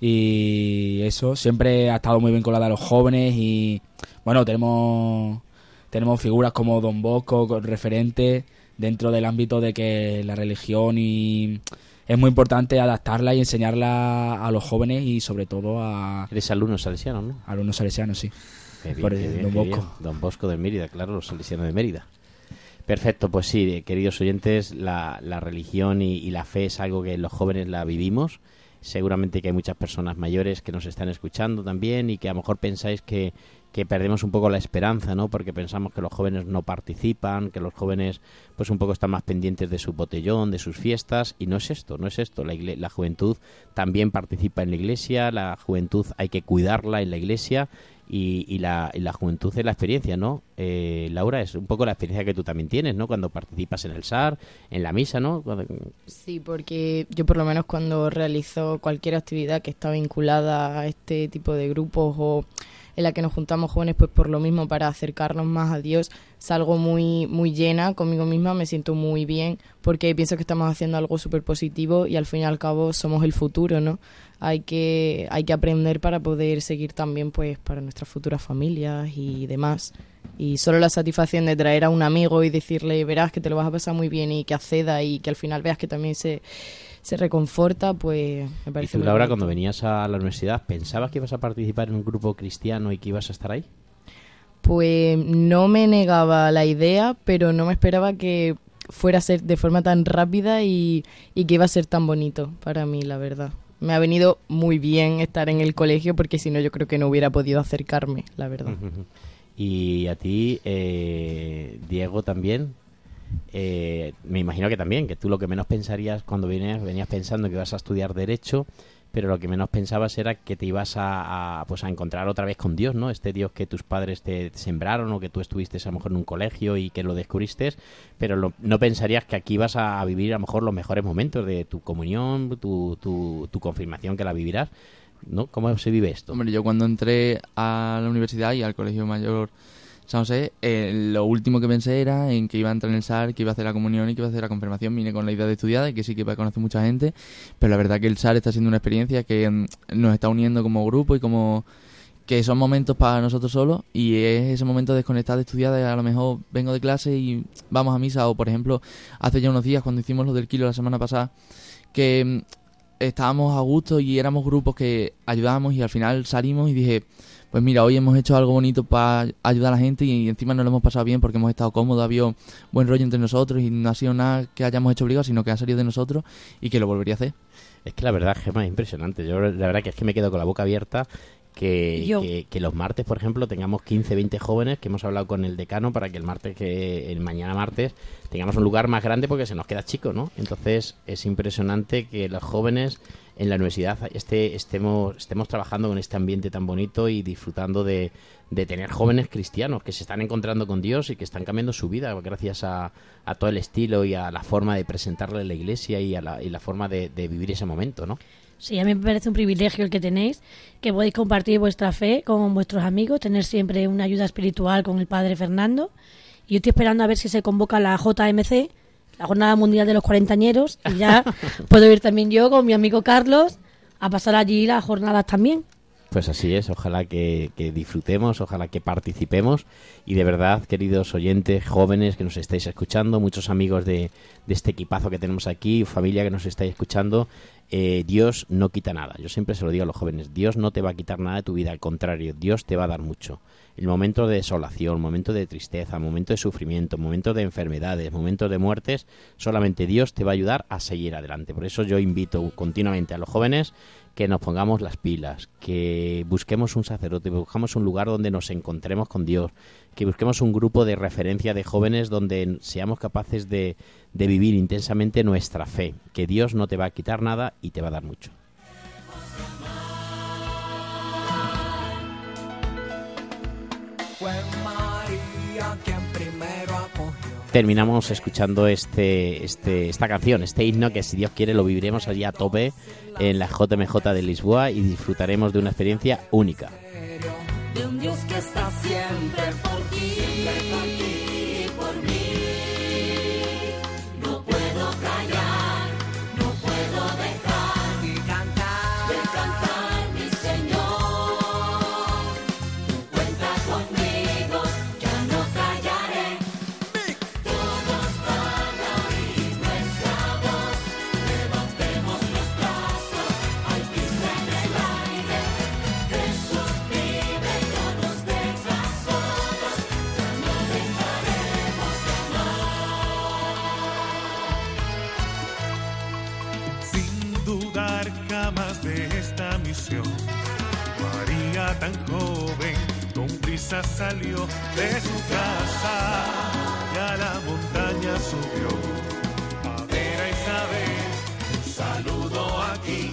Speaker 5: y eso, siempre ha estado muy vinculada a los jóvenes y, bueno, tenemos, tenemos figuras como Don Bosco, referentes dentro del ámbito de que la religión y es muy importante adaptarla y enseñarla a los jóvenes y sobre todo a...
Speaker 2: Eres alumno salesiano, ¿no?
Speaker 5: Alumnos salesianos, sí.
Speaker 2: Qué bien,
Speaker 5: Por
Speaker 2: qué
Speaker 5: el
Speaker 2: bien,
Speaker 5: Don Bosco.
Speaker 2: Don Bosco de Mérida, claro, los salesianos de Mérida. Perfecto, pues sí, queridos oyentes, la, la religión y, y la fe es algo que los jóvenes la vivimos. Seguramente que hay muchas personas mayores que nos están escuchando también y que a lo mejor pensáis que, que perdemos un poco la esperanza, ¿no? Porque pensamos que los jóvenes no participan, que los jóvenes pues un poco están más pendientes de su botellón, de sus fiestas y no es esto, no es esto. La juventud también participa en la iglesia, la juventud hay que cuidarla en la iglesia y, y la, y la juventud es la experiencia, ¿no? Eh, Laura, es un poco la experiencia que tú también tienes, ¿no? Cuando participas en el SAR, en la misa, ¿no? Cuando-
Speaker 6: Sí, porque yo por lo menos cuando realizo cualquier actividad que está vinculada a este tipo de grupos o en la que nos juntamos jóvenes, pues por lo mismo para acercarnos más a Dios, salgo muy muy llena conmigo misma, me siento muy bien porque pienso que estamos haciendo algo súper positivo y al fin y al cabo somos el futuro, ¿no? Hay que hay que aprender para poder seguir también pues para nuestras futuras familias y demás. Y solo la satisfacción de traer a un amigo y decirle, verás que te lo vas a pasar muy bien y que acceda y que al final veas que también se, se reconforta, pues me
Speaker 2: ¿Y
Speaker 6: parece
Speaker 2: tú,
Speaker 6: muy
Speaker 2: Laura, cuando venías a la universidad, pensabas que ibas a participar en un grupo cristiano y que ibas a estar ahí?
Speaker 6: Pues no me negaba la idea, pero no me esperaba que fuera a ser de forma tan rápida y, y que iba a ser tan bonito para mí, la verdad. Me ha venido muy bien estar en el colegio porque si no yo creo que no hubiera podido acercarme, la verdad.
Speaker 2: Y a ti, eh, Diego, también. eh, me imagino que también, que tú lo que menos pensarías cuando venías, venías pensando que ibas a estudiar Derecho, pero lo que menos pensabas era que te ibas a, pues a encontrar otra vez con Dios, ¿no? Este Dios que tus padres te sembraron o que tú estuviste a lo mejor en un colegio y que lo descubriste, pero lo- no pensarías que aquí ibas a vivir a lo mejor los mejores momentos de tu comunión, tu, tu, tu confirmación que la vivirás, ¿no? ¿Cómo se vive esto?
Speaker 7: Hombre, yo cuando entré a la universidad y al Colegio Mayor Eh, lo último que pensé era en que iba a entrar en el SAR, que iba a hacer la comunión y que iba a hacer la confirmación. Vine con la idea de estudiar y que sí que iba a conocer mucha gente, pero la verdad que el SAR está siendo una experiencia que mm, nos está uniendo como grupo y como que son momentos para nosotros solos y es ese momento de desconectar de estudiar, a lo mejor vengo de clase y vamos a misa o por ejemplo hace ya unos días cuando hicimos lo del kilo la semana pasada que mm, estábamos a gusto y éramos grupos que ayudábamos y al final salimos y dije, pues mira, hoy hemos hecho algo bonito para ayudar a la gente y encima nos lo hemos pasado bien porque hemos estado cómodos, ha habido buen rollo entre nosotros y no ha sido nada que hayamos hecho obligado, sino que ha salido de nosotros y que lo volvería a hacer.
Speaker 2: Es que la verdad, Gemma, es impresionante. Yo la verdad que es que me quedo con la boca abierta que,
Speaker 4: Yo.
Speaker 2: que, que los martes, por ejemplo, tengamos 15, 20 jóvenes que hemos hablado con el decano para que el martes, que el mañana martes, tengamos un lugar más grande porque se nos queda chico, ¿no? Entonces es impresionante que los jóvenes en la universidad este, estemos, estemos trabajando con este ambiente tan bonito y disfrutando de, de tener jóvenes cristianos que se están encontrando con Dios y que están cambiando su vida gracias a, a todo el estilo y a la forma de presentarle la iglesia y a la, y la forma de, de vivir ese momento, ¿no?
Speaker 4: Sí, a mí me parece un privilegio el que tenéis, que podéis compartir vuestra fe con vuestros amigos, tener siempre una ayuda espiritual con el Padre Fernando. Y yo estoy esperando a ver si se convoca la JMC, la Jornada Mundial de los Cuarentañeros, y ya puedo ir también yo con mi amigo Carlos a pasar allí las jornadas también.
Speaker 2: Pues así es, ojalá que, que disfrutemos, ojalá que participemos y de verdad, queridos oyentes, jóvenes que nos estáis escuchando, muchos amigos de, de este equipazo que tenemos aquí, familia que nos estáis escuchando, eh, Dios no quita nada. Yo siempre se lo digo a los jóvenes, Dios no te va a quitar nada de tu vida, al contrario, Dios te va a dar mucho. El momento de desolación, momento de tristeza, momento de sufrimiento, momento de enfermedades, momento de muertes, solamente Dios te va a ayudar a seguir adelante. Por eso yo invito continuamente a los jóvenes que nos pongamos las pilas, que busquemos un sacerdote, buscamos un lugar donde nos encontremos con Dios, que busquemos un grupo de referencia de jóvenes donde seamos capaces de vivir intensamente nuestra fe, que Dios no te va a quitar nada y te va a dar mucho. Terminamos escuchando este, este, esta canción, este himno que si Dios quiere lo viviremos allí a tope en la JMJ de Lisboa y disfrutaremos de una experiencia única.
Speaker 14: Tan joven con prisa salió de su casa y a la montaña subió. A ver a Isabel, un saludo aquí,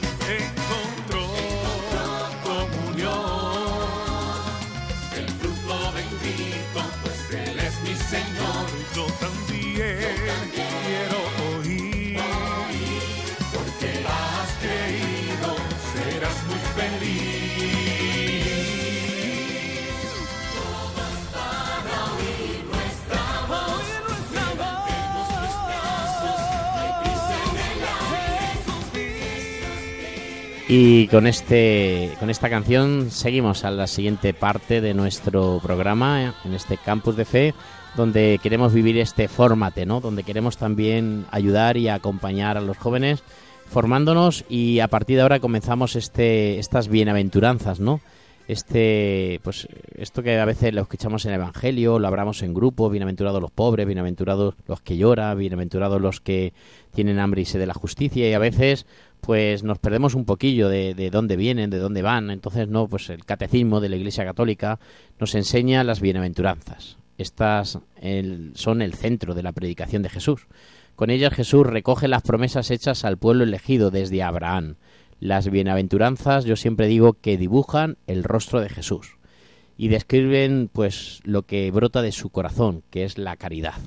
Speaker 2: Y con este con esta canción seguimos a la siguiente parte de nuestro programa en este campus de fe donde queremos vivir este fórmate, ¿no? Donde queremos también ayudar y acompañar a los jóvenes formándonos y a partir de ahora comenzamos este estas bienaventuranzas, ¿no? Este pues esto que a veces lo escuchamos en el evangelio, lo hablamos en grupo, bienaventurados los pobres, bienaventurados los que lloran, bienaventurados los que tienen hambre y sed de la justicia y a veces pues nos perdemos un poquillo de, de dónde vienen, de dónde van. Entonces, no, pues el catecismo de la Iglesia Católica nos enseña las bienaventuranzas. Estas son el centro de la predicación de Jesús. Con ellas Jesús recoge las promesas hechas al pueblo elegido desde Abraham. Las bienaventuranzas, yo siempre digo que dibujan el rostro de Jesús y describen pues lo que brota de su corazón, que es la caridad.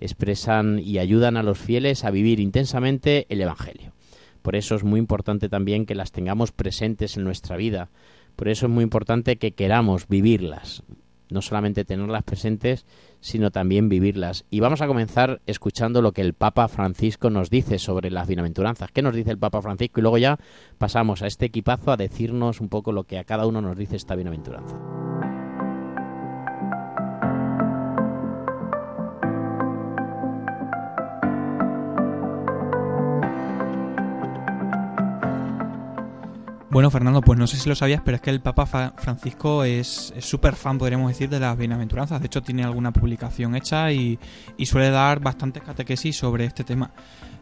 Speaker 2: Expresan y ayudan a los fieles a vivir intensamente el evangelio. Por eso es muy importante también que las tengamos presentes en nuestra vida. Por eso es muy importante que queramos vivirlas. No solamente tenerlas presentes, sino también vivirlas. Y vamos a comenzar escuchando lo que el Papa Francisco nos dice sobre las bienaventuranzas. ¿Qué nos dice el Papa Francisco? Y luego ya pasamos a este equipazo a decirnos un poco lo que a cada uno nos dice esta bienaventuranza.
Speaker 3: Bueno, Fernando, pues no sé si lo sabías, pero es que el Papa Francisco es es súper fan, podríamos decir, de las bienaventuranzas. De hecho, tiene alguna publicación hecha y, y suele dar bastantes catequesis sobre este tema.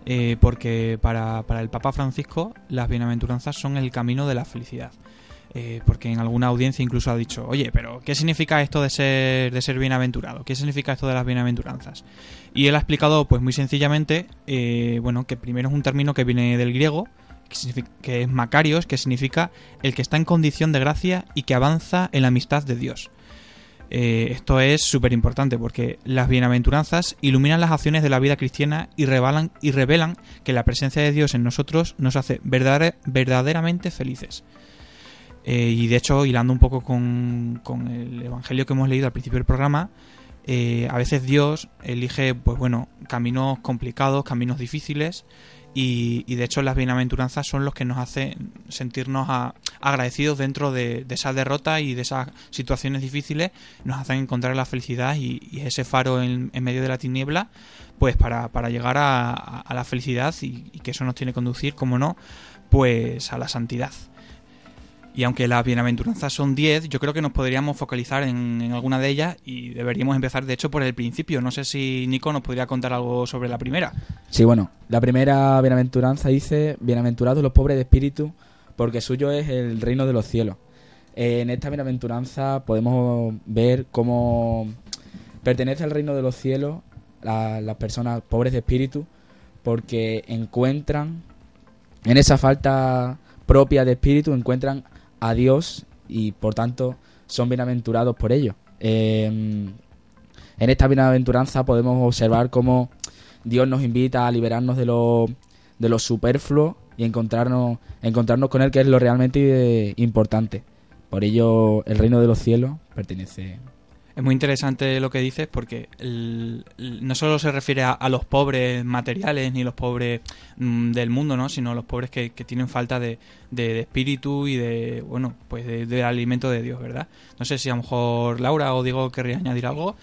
Speaker 3: Eh, porque para, para el Papa Francisco, las bienaventuranzas son el camino de la felicidad. Eh, porque en alguna audiencia incluso ha dicho, oye, pero ¿qué significa esto de ser, de ser bienaventurado? ¿Qué significa esto de las bienaventuranzas? Y él ha explicado, pues muy sencillamente, eh, bueno, que primero es un término que viene del griego, que, es Macarios, que significa el que está en condición de gracia y que avanza en la amistad de Dios. Eh, esto es súper importante porque las bienaventuranzas iluminan las acciones de la vida cristiana y revelan, y revelan que la presencia de Dios en nosotros nos hace verdadera- verdaderamente felices. Eh, y de hecho, hilando un poco con, con el Evangelio que hemos leído al principio del programa, eh, a veces Dios elige, pues bueno, caminos complicados, caminos difíciles, y, de hecho las bienaventuranzas son los que nos hacen sentirnos a- agradecidos dentro de, de esa derrota y de esas situaciones difíciles, nos hacen encontrar la felicidad y, ese faro en, medio de la tiniebla, pues para, llegar a la felicidad y, y que eso nos tiene que conducir, como no, pues a la santidad. Y aunque las bienaventuranzas son 10, yo creo que nos podríamos focalizar en, alguna de ellas y deberíamos empezar, de hecho, por el principio. No sé si Nico nos podría contar algo sobre la primera.
Speaker 5: Sí, bueno, la primera bienaventuranza dice, bienaventurados los pobres de espíritu, porque suyo es el reino de los cielos. Eh, en esta bienaventuranza podemos ver cómo pertenece al reino de los cielos a las personas pobres de espíritu, porque encuentran, en esa falta propia de espíritu, encuentran a Dios y por tanto son bienaventurados por ello. Eh, en esta bienaventuranza podemos observar cómo Dios nos invita a liberarnos de lo, de lo superfluo y encontrarnos, encontrarnos con Él, que es lo realmente eh, importante. Por ello, el reino de los cielos pertenece.
Speaker 3: Es muy interesante lo que dices porque no solo se refiere a, los pobres materiales ni los pobres mm, del mundo, ¿no? sino a los pobres que, tienen falta de, de- espíritu y de, bueno, pues de- alimento de Dios, ¿verdad? No sé si a lo mejor Laura o Diego querría añadir algo.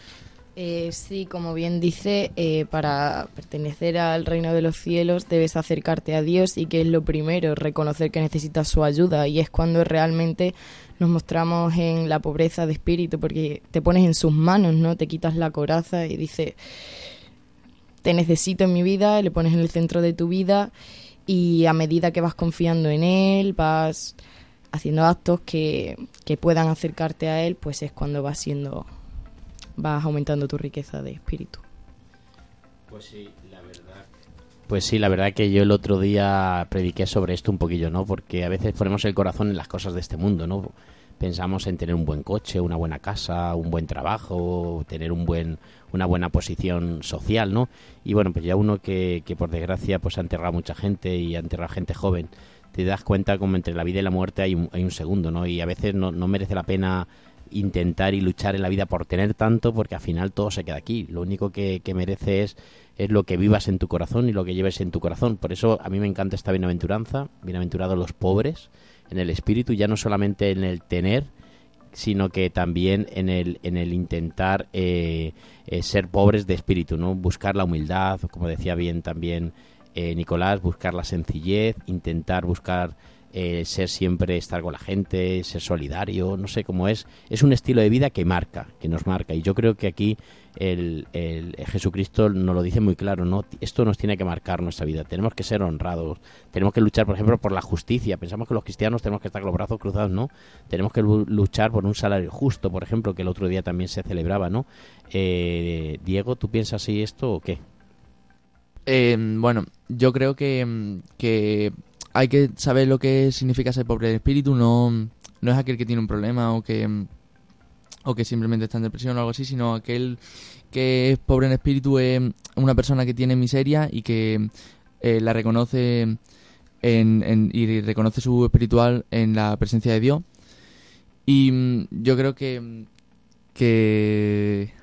Speaker 6: Eh, sí, como bien dice, eh, para pertenecer al reino de los cielos debes acercarte a Dios y que es lo primero, reconocer que necesitas su ayuda y es cuando realmente nos mostramos en la pobreza de espíritu porque te pones en sus manos, ¿no? Te quitas la coraza y dices, te necesito en mi vida, le pones en el centro de tu vida y a medida que vas confiando en él, vas haciendo actos que, que puedan acercarte a él, pues es cuando vas siendo vas aumentando tu riqueza de espíritu.
Speaker 2: Pues sí. Pues sí, la verdad que yo el otro día prediqué sobre esto un poquillo, ¿no? Porque a veces ponemos el corazón en las cosas de este mundo, ¿no? Pensamos en tener un buen coche, una buena casa, un buen trabajo, tener un buen, una buena posición social, ¿no? Y bueno, pues ya uno que, que por desgracia pues ha enterrado a mucha gente y ha enterrado a gente joven, te das cuenta como entre la vida y la muerte hay un, hay un segundo, ¿no? Y a veces no, merece la pena intentar y luchar en la vida por tener tanto porque al final todo se queda aquí. Lo único que, que merece es, es lo que vivas en tu corazón y lo que lleves en tu corazón. Por eso a mí me encanta esta bienaventuranza, bienaventurados los pobres en el espíritu, ya no solamente en el tener, sino que también en el, en el intentar eh, eh, ser pobres de espíritu, ¿no? Buscar la humildad, como decía bien también eh, Nicolás, buscar la sencillez, intentar buscar eh, ser siempre estar con la gente, ser solidario, no sé cómo es. Es un estilo de vida que marca, que nos marca. Y yo creo que aquí el, el Jesucristo nos lo dice muy claro, ¿no? Esto nos tiene que marcar nuestra vida. Tenemos que ser honrados. Tenemos que luchar, por ejemplo, por la justicia. Pensamos que los cristianos tenemos que estar con los brazos cruzados, ¿no? Tenemos que lu- luchar por un salario justo, por ejemplo, que el otro día también se celebraba, ¿no? Eh, Diego, ¿tú piensas así esto o qué?
Speaker 7: Eh, bueno, yo creo que, que hay que saber lo que significa ser pobre de espíritu. No, no es aquel que tiene un problema o que, o que simplemente está en depresión o algo así, sino aquel que es pobre en espíritu es una persona que tiene miseria y que eh, la reconoce en, en- y reconoce su espiritual en la presencia de Dios. Y mm, yo creo que, que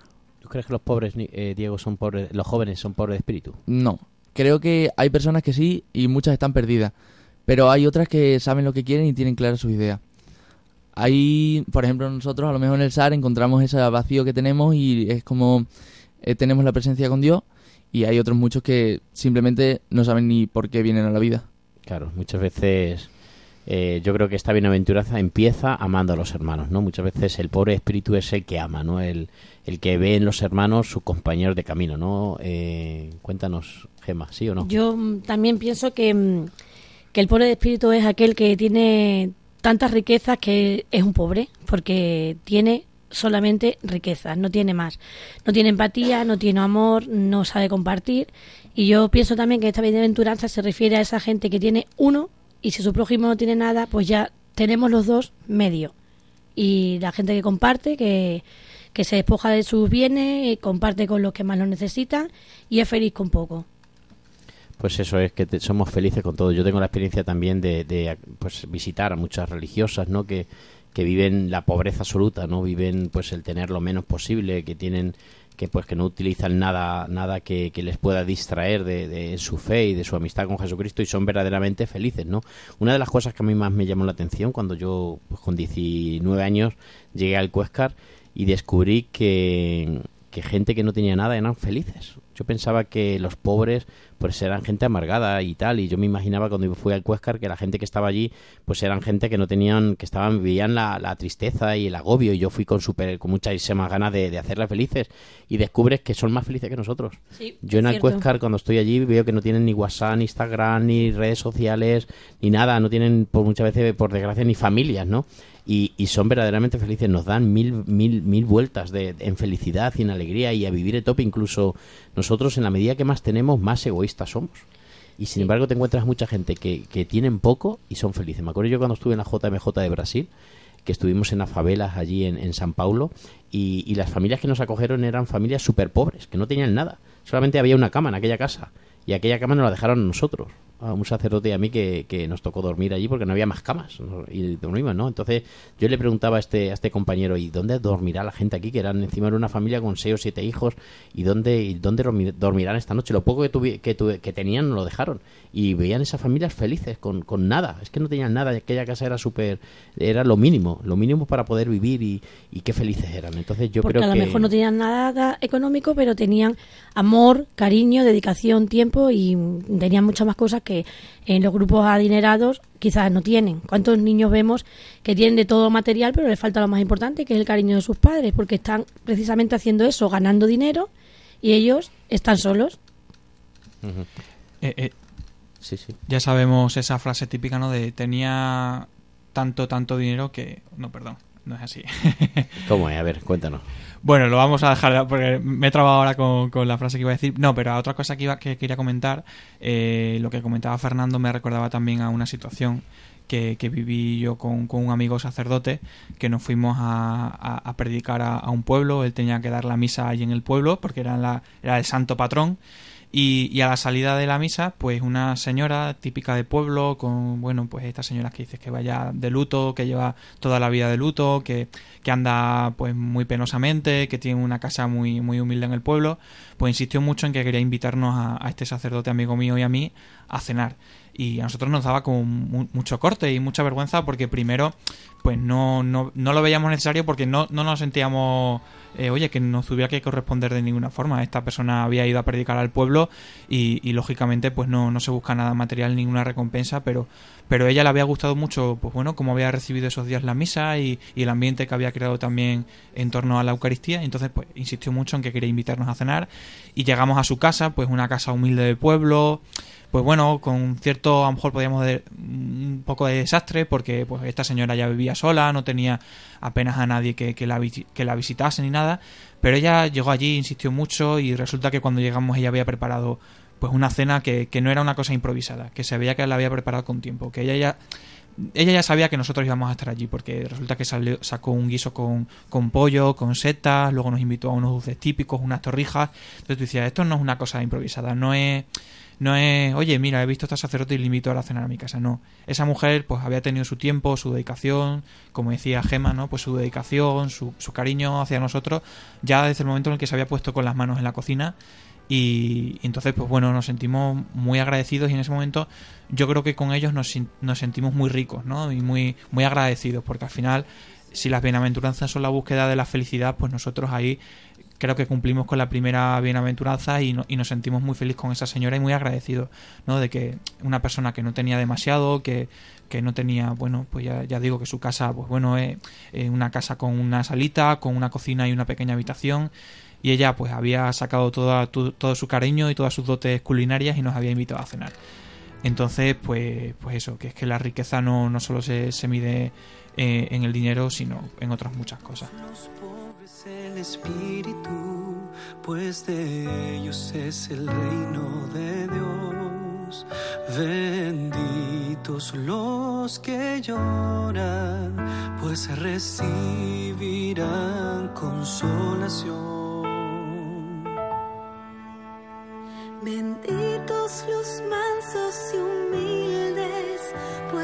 Speaker 2: ¿Tú crees que los pobres, eh, Diego, son pobres, los jóvenes son pobres de espíritu?
Speaker 7: No, creo que hay personas que sí y muchas están perdidas, pero hay otras que saben lo que quieren y tienen claras sus ideas. Hay, por ejemplo, nosotros a lo mejor en el SAR encontramos ese vacío que tenemos y es como eh, tenemos la presencia con Dios y hay otros muchos que simplemente no saben ni por qué vienen a la vida.
Speaker 2: Claro, muchas veces eh, yo creo que esta bienaventuranza empieza amando a los hermanos, ¿no? Muchas veces el pobre espíritu es el que ama, ¿no? El, el que ve en los hermanos sus compañeros de camino, ¿no? Eh, cuéntanos, Gemma, ¿sí o no?
Speaker 4: Yo mm, también pienso que, mm, que el pobre de espíritu es aquel que tiene tantas riquezas que es un pobre, porque tiene solamente riquezas, no tiene más. No tiene empatía, no tiene amor, no sabe compartir. Y yo pienso también que esta bienaventuranza se refiere a esa gente que tiene uno y si su prójimo no tiene nada, pues ya tenemos los dos medio. Y la gente que comparte, que, que se despoja de sus bienes, comparte con los que más lo necesitan y es feliz con poco.
Speaker 2: Pues eso es que te- somos felices con todo. Yo tengo la experiencia también de, de, pues visitar a muchas religiosas, ¿no? Que, que viven la pobreza absoluta, ¿no? Viven pues el tener lo menos posible, que tienen que pues que no utilizan nada nada que, que les pueda distraer de, su fe y de su amistad con Jesucristo y son verdaderamente felices, ¿no? Una de las cosas que a mí más me llamó la atención cuando yo pues, con 19 años llegué al Cuéscar y descubrí que, que gente que no tenía nada eran felices. Yo pensaba que los pobres pues eran gente amargada y tal y yo me imaginaba cuando fui al Cuéscar que la gente que estaba allí pues eran gente que no tenían que estaban vivían la, la tristeza y el agobio y yo fui con super con muchísimas ganas de, de hacerlas felices y descubres que son más felices que nosotros
Speaker 4: Sí,
Speaker 2: yo en el. Cuéscar cuando estoy allí veo que no tienen ni WhatsApp ni Instagram ni redes sociales ni nada no tienen por muchas veces por desgracia ni familias no y, y son verdaderamente felices, nos dan mil, mil, mil vueltas de, en felicidad y en alegría y a vivir el tope. Incluso nosotros, en la medida que más tenemos, más egoístas somos. Y sin embargo, te encuentras mucha gente que, que tienen poco y son felices. Me acuerdo yo cuando estuve en la JMJ de Brasil, que estuvimos en las favelas allí en, en San Paulo, y, y las familias que nos acogieron eran familias súper pobres, que no tenían nada. Solamente había una cama en aquella casa. Y aquella cama nos la dejaron a nosotros, a un sacerdote y a mí que, que nos tocó dormir allí porque no había más camas. ¿no? Y dormimos, ¿no? Entonces yo le preguntaba a este, a este compañero, ¿y dónde dormirá la gente aquí? Que eran encima de una familia con seis o siete hijos. ¿Y dónde, y dónde dormi- dormirán esta noche? Lo poco que, tuvi- que, tuve- que tenían nos lo dejaron. Y veían esas familias felices, con, con nada. Es que no tenían nada. Aquella casa era súper... Era lo mínimo. Lo mínimo para poder vivir y, y qué felices eran. Entonces yo
Speaker 4: Porque
Speaker 2: creo
Speaker 4: a lo
Speaker 2: que...
Speaker 4: mejor no tenían nada económico, pero tenían amor, cariño, dedicación, tiempo y tenían muchas más cosas que en los grupos adinerados quizás no tienen. ¿Cuántos niños vemos que tienen de todo material, pero les falta lo más importante, que es el cariño de sus padres? Porque están precisamente haciendo eso, ganando dinero y ellos están solos.
Speaker 3: Eh, eh,
Speaker 2: Sí, sí.
Speaker 3: Ya sabemos esa frase típica, ¿no? De tenía tanto, tanto dinero que... No, perdón, no es así.
Speaker 2: ¿Cómo es? A ver, cuéntanos.
Speaker 3: Bueno, lo vamos a dejar porque me he trabado ahora con, con la frase que iba a decir. No, pero otra cosa que, iba, que quería comentar, eh, lo que comentaba Fernando me recordaba también a una situación que, que viví yo con, con un amigo sacerdote, que nos fuimos a, a- a predicar a, a un pueblo, él tenía que dar la misa allí en el pueblo porque era, la, era el santo patrón. Y, y a la salida de la misa, pues una señora típica de pueblo, con, bueno, pues estas señoras que dices que vaya de luto, que lleva toda la vida de luto, que, que anda pues muy penosamente, que tiene una casa muy, muy humilde en el pueblo, pues insistió mucho en que quería invitarnos a, a este sacerdote amigo mío y a mí a cenar. Y a nosotros nos daba como mu- mucho corte y mucha vergüenza porque primero pues no, no, no lo veíamos necesario porque no, no nos sentíamos, eh, oye, que nos tuviera que corresponder de ninguna forma. Esta persona había ido a predicar al pueblo y, lógicamente pues no, no se busca nada material, ninguna recompensa, pero, pero ella le había gustado mucho, pues bueno, cómo había recibido esos días la misa y, y el ambiente que había creado también en torno a la Eucaristía. Entonces pues insistió mucho en que quería invitarnos a cenar y llegamos a su casa, pues una casa humilde del pueblo pues bueno, con cierto, a lo mejor podríamos de, un poco de desastre, porque pues esta señora ya vivía sola, no tenía apenas a nadie que, que, la, que la visitase ni nada, pero ella llegó allí, insistió mucho y resulta que cuando llegamos ella había preparado pues una cena que, que no era una cosa improvisada, que se veía que la había preparado con tiempo, que ella ya ella ya sabía que nosotros íbamos a estar allí porque resulta que salió, sacó un guiso con, con pollo, con setas, luego nos invitó a unos dulces típicos, unas torrijas. Entonces tú decías, esto no es una cosa improvisada, no es, no es, oye, mira, he visto a este sacerdote y le invito a cenar a mi casa. No, esa mujer pues había tenido su tiempo, su dedicación, como decía Gema, ¿no? Pues su dedicación, su, su cariño hacia nosotros, ya desde el momento en el que se había puesto con las manos en la cocina y, y entonces, pues bueno, nos sentimos muy agradecidos y en ese momento yo creo que con ellos nos, nos sentimos muy ricos, ¿no? Y muy, muy agradecidos, porque al final, si las bienaventuranzas son la búsqueda de la felicidad, pues nosotros ahí creo que cumplimos con la primera bienaventuranza y, y nos sentimos muy felices con esa señora y muy agradecidos, ¿no? De que una persona que no tenía demasiado, que, que no tenía, bueno, pues ya, digo que su casa, pues bueno, es una casa con una salita, con una cocina y una pequeña habitación y ella pues había sacado toda, tu- todo su cariño y todas sus dotes culinarias y nos había invitado a cenar. Entonces, pues, pues eso, que es que la riqueza no, no solo se, se mide eh, en el dinero, sino en otras muchas cosas.
Speaker 13: Pobres el espíritu, pues de ellos es el reino de Dios. Benditos los que lloran, pues recibirán consolación.
Speaker 9: Benditos los mansos y humildes, pues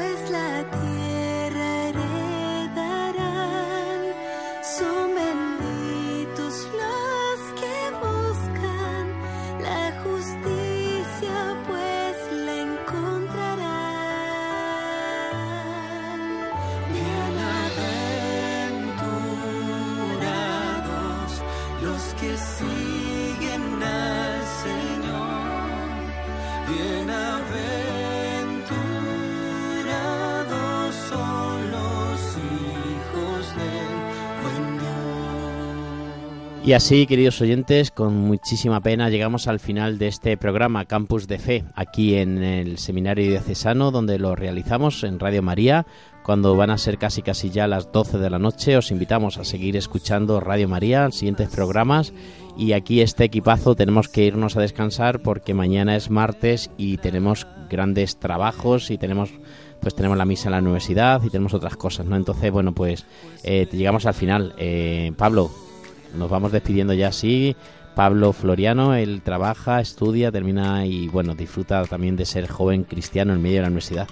Speaker 2: Y así, queridos oyentes, con muchísima pena llegamos al final de este programa Campus de Fe, aquí en el Seminario Diocesano, donde lo realizamos en Radio María. Cuando van a ser casi casi ya las 12 de la noche, os invitamos a seguir escuchando Radio María, siguientes programas. Y aquí este equipazo tenemos que irnos a descansar porque mañana es martes y tenemos grandes trabajos y tenemos pues tenemos la misa en la universidad y tenemos otras cosas, ¿no? Entonces, bueno, pues eh, llegamos al final. Eh, Pablo, nos vamos despidiendo ya así. Pablo Floriano, él trabaja, estudia, termina y bueno, disfruta también de ser joven cristiano en medio de la universidad.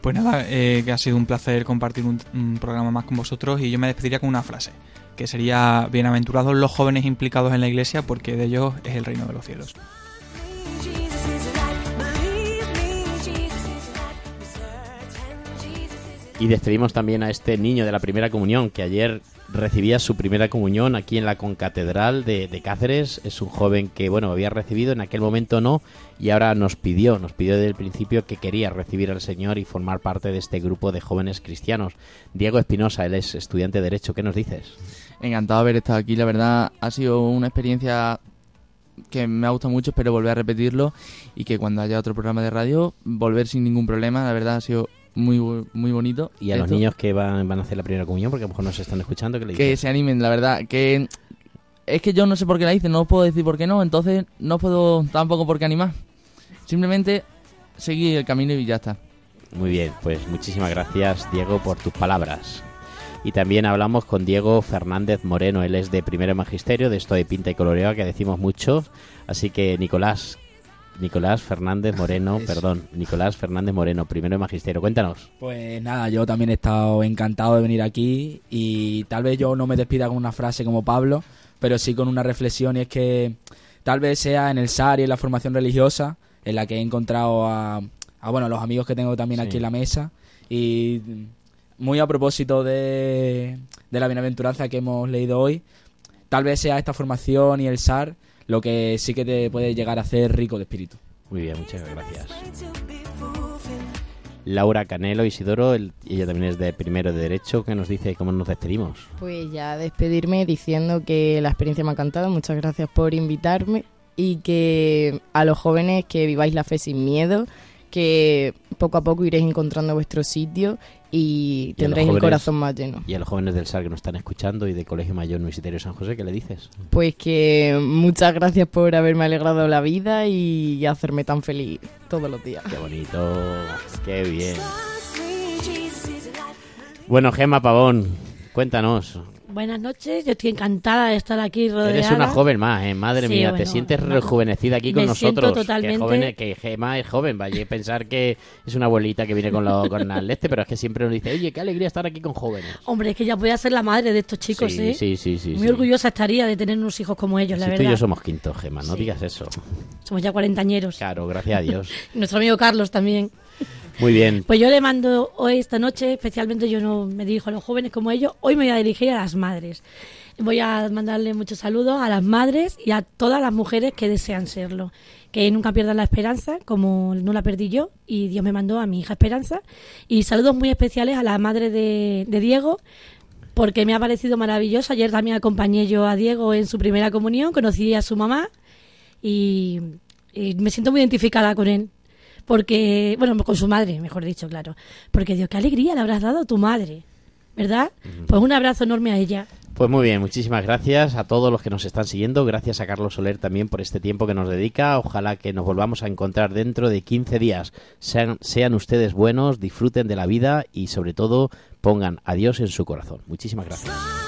Speaker 3: Pues nada, eh, que ha sido un placer compartir un, un programa más con vosotros y yo me despediría con una frase, que sería bienaventurados los jóvenes implicados en la iglesia porque de ellos es el reino de los cielos.
Speaker 2: Y despedimos también a este niño de la primera comunión que ayer recibía su primera comunión aquí en la concatedral de, Cáceres. Es un joven que, bueno, había recibido, en aquel momento no, y ahora nos pidió, nos pidió desde el principio que quería recibir al Señor y formar parte de este grupo de jóvenes cristianos. Diego Espinosa, él es estudiante de Derecho, ¿qué nos dices?
Speaker 7: Encantado de haber estado aquí, la verdad ha sido una experiencia que me ha gustado mucho, espero volver a repetirlo y que cuando haya otro programa de radio, volver sin ningún problema, la verdad ha sido muy muy bonito.
Speaker 2: Y a los niños que van, van a hacer la primera comunión, porque a lo mejor nos están escuchando, que le
Speaker 7: que se animen, la verdad, que es que yo no sé por qué la hice, no os puedo decir por qué no, entonces no puedo tampoco por qué animar. Simplemente seguir el camino y ya está.
Speaker 2: Muy bien, pues muchísimas gracias Diego por tus palabras. Y también hablamos con Diego Fernández Moreno, él es de primero magisterio, de esto de pinta y coloreado que decimos mucho. Así que Nicolás, Nicolás Fernández Moreno, perdón, Nicolás Fernández Moreno, primero de magisterio, cuéntanos.
Speaker 5: Pues nada, yo también he estado encantado de venir aquí y tal vez yo no me despida con una frase como Pablo, pero sí con una reflexión y es que tal vez sea en el SAR y en la formación religiosa en la que he encontrado a, a, bueno, los amigos que tengo también
Speaker 2: Sí.
Speaker 5: aquí en la mesa y muy a propósito de, de la bienaventuranza que hemos leído hoy, tal vez sea esta formación y el SAR lo que sí que te puede llegar a hacer rico de espíritu.
Speaker 2: Muy bien, muchas gracias. Laura Canelo Isidoro, el- ella también es de primero de derecho, que nos dice cómo nos despedimos.
Speaker 6: Pues ya despedirme diciendo que la experiencia me ha encantado, muchas gracias por invitarme y que a los jóvenes que viváis la fe sin miedo, que poco a poco iréis encontrando vuestro sitio y tendréis el corazón más lleno.
Speaker 2: Y a los jóvenes del SAR que nos están escuchando y de Colegio Mayor Universitario San José, ¿qué le dices?
Speaker 6: Pues que muchas gracias por haberme alegrado la vida y hacerme tan feliz todos los días.
Speaker 2: Qué bonito, qué bien. Bueno, Gema Pavón, cuéntanos.
Speaker 4: Buenas noches, yo estoy encantada de estar aquí rodeada.
Speaker 2: Eres una joven más, ¿eh? Madre
Speaker 4: Sí,
Speaker 2: mía, te sientes rejuvenecida aquí con
Speaker 4: Me siento
Speaker 2: nosotros.
Speaker 4: totalmente-
Speaker 2: Que, joven, que Gema es joven, vaya a pensar que es una abuelita que viene con, lo, con el este, pero es que siempre nos dice, oye, qué alegría estar aquí con jóvenes.
Speaker 4: Hombre, es que ya voy a ser la madre de estos chicos,
Speaker 2: sí,
Speaker 4: ¿eh?
Speaker 2: sí, sí, sí.
Speaker 4: Muy
Speaker 2: sí.
Speaker 4: orgullosa estaría de tener unos hijos como ellos, la
Speaker 2: Si tú
Speaker 4: verdad.
Speaker 2: y yo somos quintos, Gema, no
Speaker 4: Sí.
Speaker 2: digas eso.
Speaker 4: Somos ya cuarentañeros.
Speaker 2: Claro, gracias a Dios.
Speaker 4: Nuestro amigo Carlos también.
Speaker 2: Muy bien.
Speaker 4: Pues yo le mando hoy, esta noche, especialmente yo no me dirijo a los jóvenes como ellos, hoy me voy a dirigir a las madres. voy a mandarle muchos saludos a las madres y a todas las mujeres que desean serlo. Que nunca pierdan la esperanza, como no la perdí yo, y Dios me mandó a mi hija Esperanza. Y saludos muy especiales a la madre de, de Diego, porque me ha parecido maravilloso. Ayer también acompañé yo a Diego en su primera comunión, conocí a su mamá y, y me siento muy identificada con él. Porque, bueno, con su madre, mejor dicho, claro. Porque Dios, qué alegría le habrás dado a tu madre, ¿verdad? Pues un abrazo enorme a ella.
Speaker 2: Pues muy bien, muchísimas gracias a todos los que nos están siguiendo. Gracias a Carlos Soler también por este tiempo que nos dedica. Ojalá que nos volvamos a encontrar dentro de 15 días. Sean, sean ustedes buenos, disfruten de la vida y sobre todo pongan a Dios en su corazón. Muchísimas gracias.